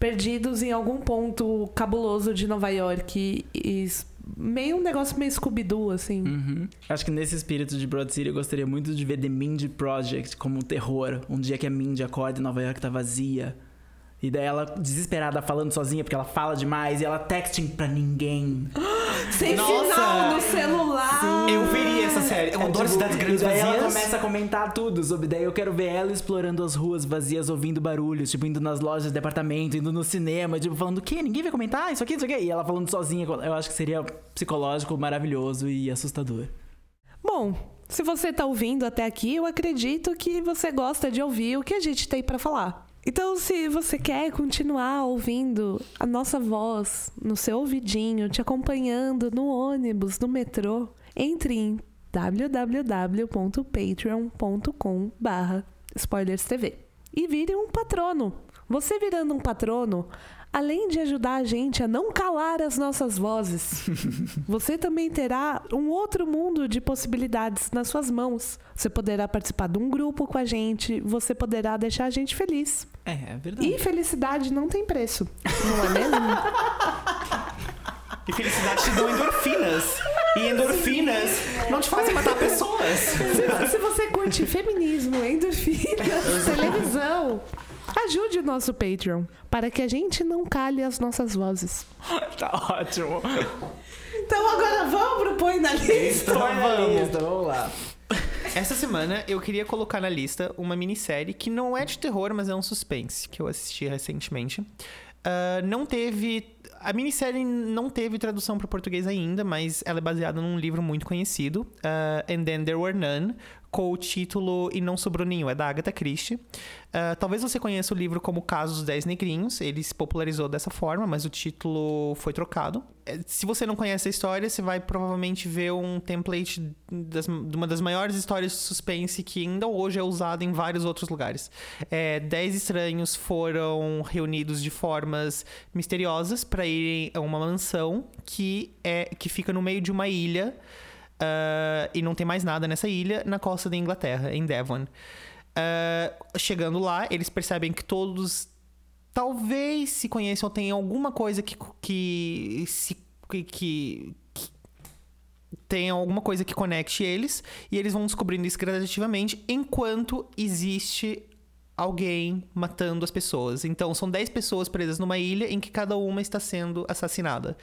Perdidos em algum ponto cabuloso de Nova York. E, meio um negócio meio Scooby-Doo, assim. Uhum. Acho que nesse espírito de Broad City eu gostaria muito de ver The Mindy Project como um terror. Um dia que a Mindy acorda e Nova York tá vazia. E daí ela desesperada falando sozinha porque ela fala demais e ela texting pra ninguém. Sem Nossa! sinal no celular. Eu veria essa série. Eu É, adoro tipo, cidades grandes e daí ela vazias. começa a comentar tudo sobre. Daí eu quero ver ela explorando as ruas vazias, ouvindo barulhos, tipo, indo nas lojas de departamento, indo no cinema, tipo, falando o quê? Ninguém vai comentar? Isso aqui, isso aqui. E ela falando sozinha. Eu acho que seria psicológico, maravilhoso e assustador. Bom, se você tá ouvindo até aqui, eu acredito que você gosta de ouvir o que a gente tem pra falar. Então, se você quer continuar ouvindo a nossa voz no seu ouvidinho, te acompanhando no ônibus, no metrô, entre em www.patreon.com barra spoilerstv e vire um patrono. Você virando um patrono, além de ajudar a gente a não calar as nossas vozes, você também terá um outro mundo de possibilidades nas suas mãos. Você poderá participar de um grupo com a gente, você poderá deixar a gente feliz. É, é verdade. E felicidade não tem preço, não é mesmo? E felicidade te dão endorfinas. E endorfinas não te fazem matar pessoas. se, se você curte feminismo, endorfinas, televisão, ajude o nosso Patreon para que a gente não cale as nossas vozes. tá ótimo. Então agora vamos pro Põe na Lista. Põe na vamos. lista, vamos lá. Essa semana eu queria colocar na lista uma minissérie que não é de terror, mas é um suspense, que eu assisti recentemente. Ah, não teve. A minissérie não teve tradução para português ainda, mas ela é baseada num livro muito conhecido, ah, And Then There Were None, com o título E Não Sobrou Nenhum, é da Agatha Christie. Ah, talvez você conheça o livro como Caso dos Dez Negrinhos, ele se popularizou dessa forma, mas o título foi trocado. Eh, Se você não conhece a história, você vai provavelmente ver um template das- de uma das maiores histórias de suspense que ainda hoje é usado em vários outros lugares. É, dez estranhos foram reunidos de formas misteriosas para irem a uma mansão que, é, que fica no meio de uma ilha ah, e não tem mais nada nessa ilha, na costa da Inglaterra, em Devon. Ah, chegando lá, eles percebem que todos talvez se conheçam tenham alguma coisa que, que se que, que, tenha alguma coisa que conecte eles e eles vão descobrindo isso gradativamente enquanto existe alguém matando as pessoas. Então são 10 pessoas presas numa ilha em que cada uma está sendo assassinada.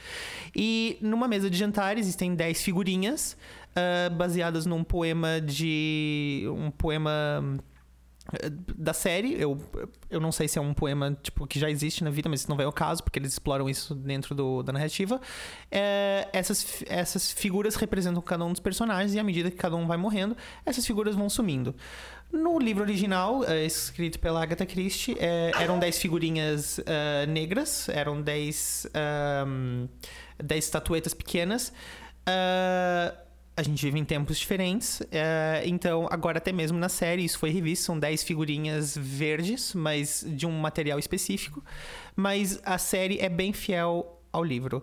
E numa mesa de jantar existem 10 figurinhas ah, baseadas num poema de um poema da série. Eu, eu não sei se é um poema tipo que já existe na vida, mas isso não vai ao caso, porque eles exploram isso dentro do, da narrativa. É, essas, essas figuras representam cada um dos personagens e à medida que cada um vai morrendo, essas figuras vão sumindo. No livro original, é, escrito pela Agatha Christie, é, eram 10 figurinhas ah, negras, eram 10, ahm, 10 estatuetas pequenas. Ah, a gente vive em tempos diferentes, é, então agora até mesmo na série isso foi revisto, são 10 figurinhas verdes, mas de um material específico, mas a série é bem fiel ao livro.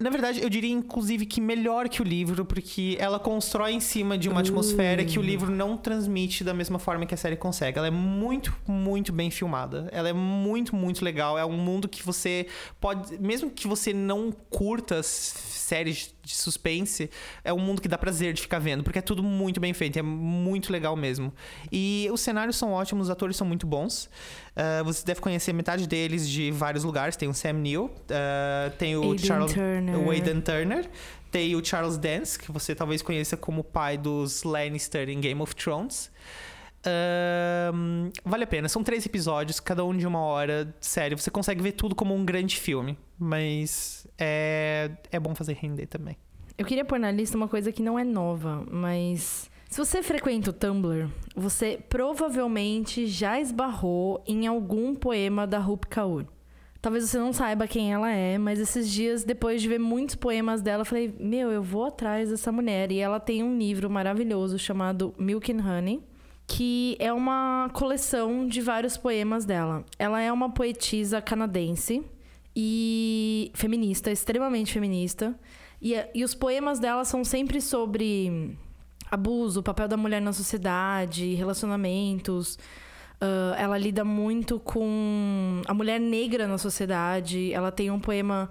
Na verdade, eu diria inclusive que melhor que o livro, porque ela constrói em cima de uma atmosfera que o livro não transmite da mesma forma que a série consegue. Ela é muito, muito bem filmada. Ela é muito, muito legal. É um mundo que você pode, mesmo que você não curta séries de suspense, é um mundo que dá prazer de ficar vendo, porque é tudo muito bem feito, é muito legal mesmo. E os cenários são ótimos, os atores são muito bons. Ah, você deve conhecer metade deles de vários lugares. Tem o Sam Neill, ah, tem o Aidan Charles Turner. o Aidan Turner. Tem o Charles Dance, que você talvez conheça como o pai dos Lannister em Game of Thrones. Vale a pena. São três episódios, cada um de uma hora. Sério, você consegue ver tudo como um grande filme. Mas é, é bom fazer render também. Eu queria pôr na lista uma coisa que não é nova, mas. Se você frequenta o Tumblr, você provavelmente já esbarrou em algum poema da Rupi Kaur. Talvez você não saiba quem ela é, mas esses dias, depois de ver muitos poemas dela, eu falei: Meu, eu vou atrás dessa mulher. E ela tem um livro maravilhoso chamado Milk and Honey, que é uma coleção de vários poemas dela. Ela é uma poetisa canadense e feminista, extremamente feminista. E, e os poemas dela são sempre sobre abuso, papel da mulher na sociedade, relacionamentos. Ah, ela lida muito com a mulher negra na sociedade. Ela tem um poema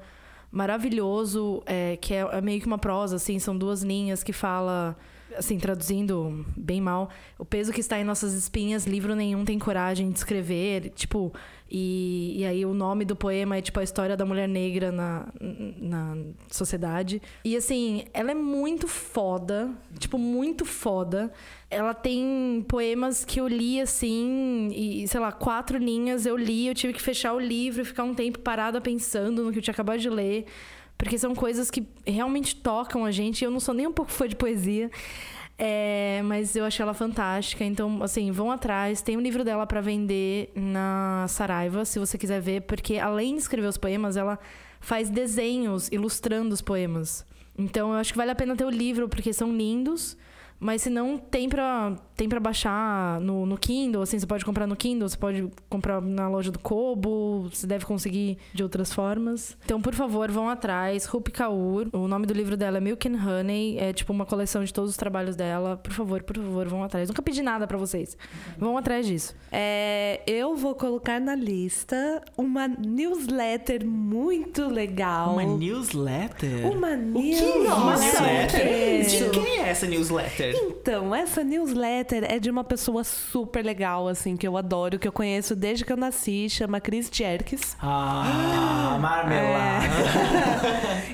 maravilhoso, é, que é, é meio que uma prosa, assim, são duas linhas que fala, assim, traduzindo bem mal, o peso que está em nossas espinhas, livro nenhum tem coragem de escrever, tipo, e, e aí o nome do poema é tipo a história da mulher negra na, na sociedade. E assim, ela é muito foda, tipo, muito foda. Ela tem poemas que eu li assim, e sei lá, quatro linhas eu li, eu tive que fechar o livro ficar um tempo parada pensando no que eu tinha acabado de ler. Porque são coisas que realmente tocam a gente. Eu não sou nem um pouco fã de poesia. É, mas eu achei ela fantástica. Então, assim, vão atrás. Tem um livro dela para vender na Saraiva, se você quiser ver, porque além de escrever os poemas, ela faz desenhos ilustrando os poemas. Então, eu acho que vale a pena ter o livro, porque são lindos. Mas se não, tem pra, tem pra baixar no, no Kindle, assim, você pode comprar no Kindle, você pode comprar na loja do Kobo, você deve conseguir de outras formas. Então, por favor, vão atrás. Rupi Kaur, o nome do livro dela é Milk and Honey, é tipo uma coleção de todos os trabalhos dela. Por favor, por favor, vão atrás. Nunca pedi nada pra vocês. Vão atrás disso. É, eu vou colocar na lista uma newsletter muito legal. Uma newsletter? Uma O que é newsletter? newsletter? De quem é essa newsletter? Então, essa newsletter é de uma pessoa super legal, assim, que eu adoro, que eu conheço desde que eu nasci, chama Chris Jerkes. Ah, marmelada.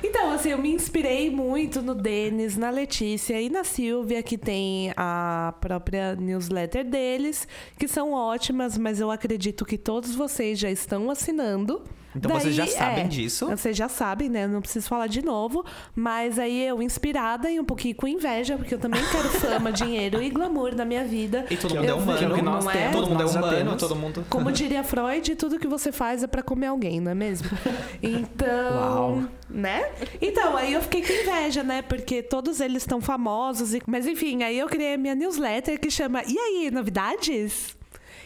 Então, assim, eu me inspirei muito no Denis, na Letícia e na Silvia, que tem a própria newsletter deles, que são ótimas, mas eu acredito que todos vocês já estão assinando. Então vocês já sabem é, disso. Vocês já sabem, né? Não preciso falar de novo. Mas aí eu, inspirada e um pouquinho com inveja, porque eu também quero fama, dinheiro e glamour na minha vida. E todo é mundo é que é humano. que nós não é? temos, Todo mundo é humano, temos. todo mundo. Como diria Freud, tudo que você faz é pra comer alguém, não é mesmo? Então, Uau. né? Então, aí eu fiquei com inveja, né? Porque todos eles estão famosos. E... Mas enfim, aí eu criei a minha newsletter que chama E aí, novidades?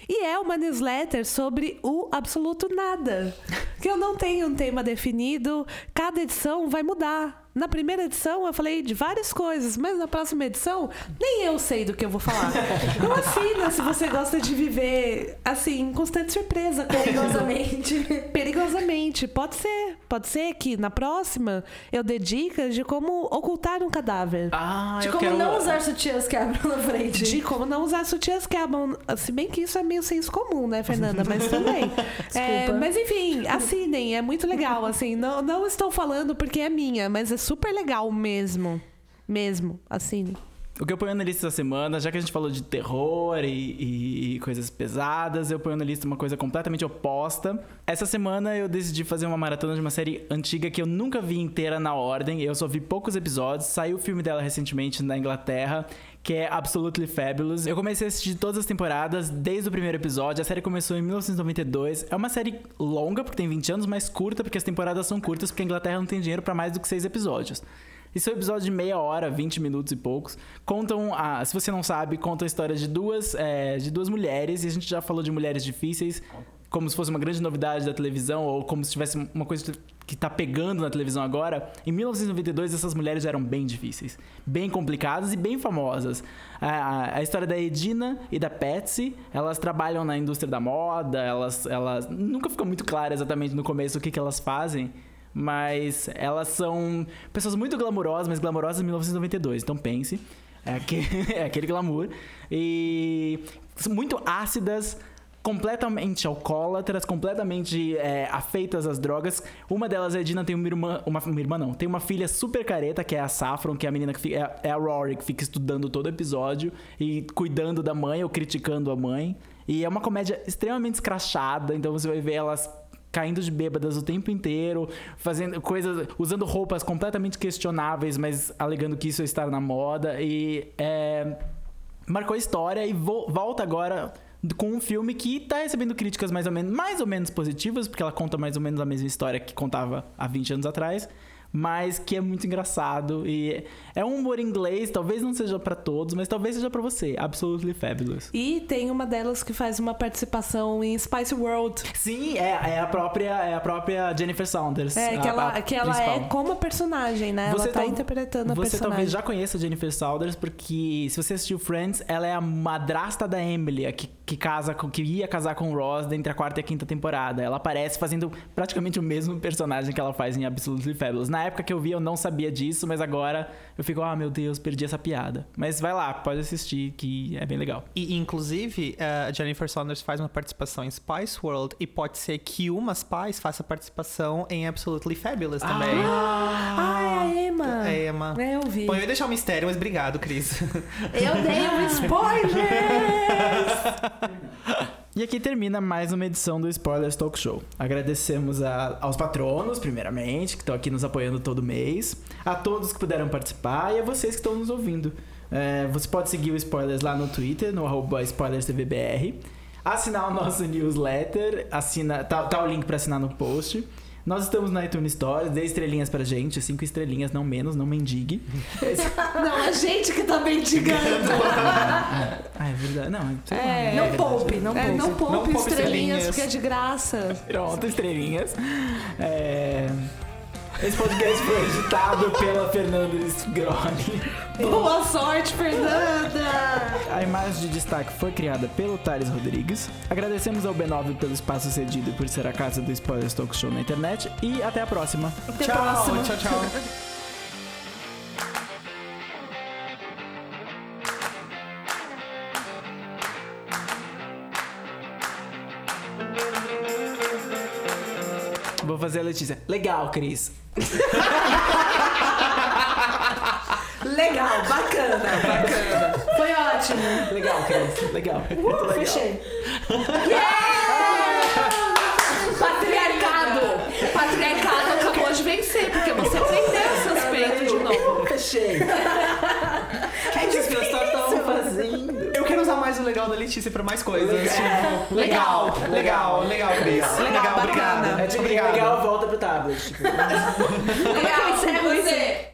E é uma newsletter sobre o absoluto nada. Que eu não tenho um tema definido, cada edição vai mudar. Na primeira edição eu falei de várias coisas, mas na próxima edição nem eu sei do que eu vou falar. Então assina se você gosta de viver assim, em constante surpresa. Perigosamente. Perigosamente. Pode ser. Pode ser que na próxima eu dê dicas de como ocultar um cadáver. Ah, de eu como quero... não usar sutiãs quebram na frente. De como não usar sutiãs que abam. Se bem que isso é meio senso comum, né, Fernanda? Mas também. É, mas enfim, assinem, é muito legal. Assim, não, não estou falando porque é minha, mas é super legal mesmo. Mesmo, assine. O que eu ponho na lista essa semana, já que a gente falou de terror e, e- e coisas pesadas, eu ponho na lista uma coisa completamente oposta. Essa semana eu decidi fazer uma maratona de uma série antiga que eu nunca vi inteira na ordem, eu só vi poucos episódios. Saiu o filme dela recentemente na Inglaterra, que é Absolutely Fabulous. Eu comecei a assistir todas as temporadas desde o primeiro episódio. A série começou em 1992. É uma série longa, porque tem 20 anos, mas curta, porque as temporadas são curtas, porque a Inglaterra não tem dinheiro pra mais do que seis episódios. Isso é um episódio de meia hora, 20 minutos e poucos. Contam, a, se você não sabe, contam a história de duas, é, de duas mulheres, e a gente já falou de mulheres difíceis, como se fosse uma grande novidade da televisão, ou como se tivesse uma coisa que tá pegando na televisão agora, em 1992 essas mulheres eram bem difíceis, bem complicadas e bem famosas. A, a- história da Edina e da Patsy, elas trabalham na indústria da moda, elas, elas nunca fica muito claro exatamente no começo o que, que elas fazem, mas elas são pessoas muito glamourosas, mas glamourosas em 1992, então pense. É aquele, é aquele glamour. E muito ácidas, completamente alcoólatras, completamente é, afeitas às drogas. Uma delas, a Edina, tem uma irmã. Uma, uma irmã não, tem uma filha super careta, que é a Saffron, que é a menina que fica, é, é a Rory, que fica estudando todo episódio e cuidando da mãe ou criticando a mãe. E é uma comédia extremamente escrachada, então você vai ver elas caindo de bêbadas o tempo inteiro, fazendo coisas, usando roupas completamente questionáveis, mas alegando que isso é estar na moda e é, marcou a história e vo- volta agora com um filme que tá recebendo críticas mais ou menos mais ou menos positivas, porque ela conta mais ou menos a mesma história que contava há 20 anos atrás. Mas que é muito engraçado e é um humor inglês, talvez não seja pra todos, mas talvez seja pra você. Absolutely Fabulous. E tem uma delas que faz uma participação em Spice World. Sim, é, é a própria é a própria Jennifer Saunders. É, que a- ela, a que ela é como a personagem, né? ela tá tal- interpretando a Você personagem. talvez já conheça a Jennifer Saunders, porque se você assistiu Friends, ela é a madrasta da Emily, a que, que casa com, que ia casar com o Ross entre a quarta e a quinta temporada. Ela aparece fazendo praticamente o mesmo personagem que ela faz em Absolutely Fabulous. Na época que eu vi, eu não sabia disso, mas agora eu fico, ah, meu Deus, perdi essa piada. Mas vai lá, pode assistir, que é bem legal. E, inclusive, a Jennifer Saunders faz uma participação em Spice World e pode ser que uma Spice faça participação em Absolutely Fabulous também. Ah, é a Emma. É, Emma. É, eu vi. Bom, eu ia deixar um mistério, mas obrigado, Cris. Eu dei um spoiler! E aqui termina mais uma edição do Spoilers Talk Show. Agradecemos a- aos patronos, primeiramente, que estão aqui nos apoiando todo mês, a todos que puderam participar e a vocês que estão nos ouvindo. É, você pode seguir o Spoilers lá no Twitter, no SpoilersTVBR, assinar o nosso newsletter, assina, tá, tá o link para assinar no post. Nós estamos na iTunes Store, dê estrelinhas pra gente, cinco estrelinhas, não menos, não mendigue. Não, a gente que tá mendigando. ah, é verdade. Não, sei lá, É. né? Não poupe, não É, poupe. não poupe Não poupe estrelinhas, estrelinhas. porque é de graça. Pronto, estrelinhas. É, Esse podcast foi editado pela Fernanda Sgroni. Boa sorte, Fernanda! A imagem de destaque foi criada pelo Thales Rodrigues. Agradecemos ao B9 pelo espaço cedido por ser a casa do Spoilers Talk Show na internet. E até a próxima. Até a tchau, próxima. tchau, tchau. Vou fazer a Letícia. Legal, Cris. Legal, bacana. Foi ótimo. Legal, Cris. Legal. Muito legal. Fechei. Patriarcado! O patriarcado acabou de vencer, porque você prendeu seus peitos de novo. Fechei. O que as pessoas estão fazendo? Usar mais o legal da Letícia pra mais coisas. Legal. Tipo, legal, legal, legal, Cris. Legal, bacana. obrigado. É tipo, Obrigado. legal, volta pro tablet. Tipo. Legal, é você.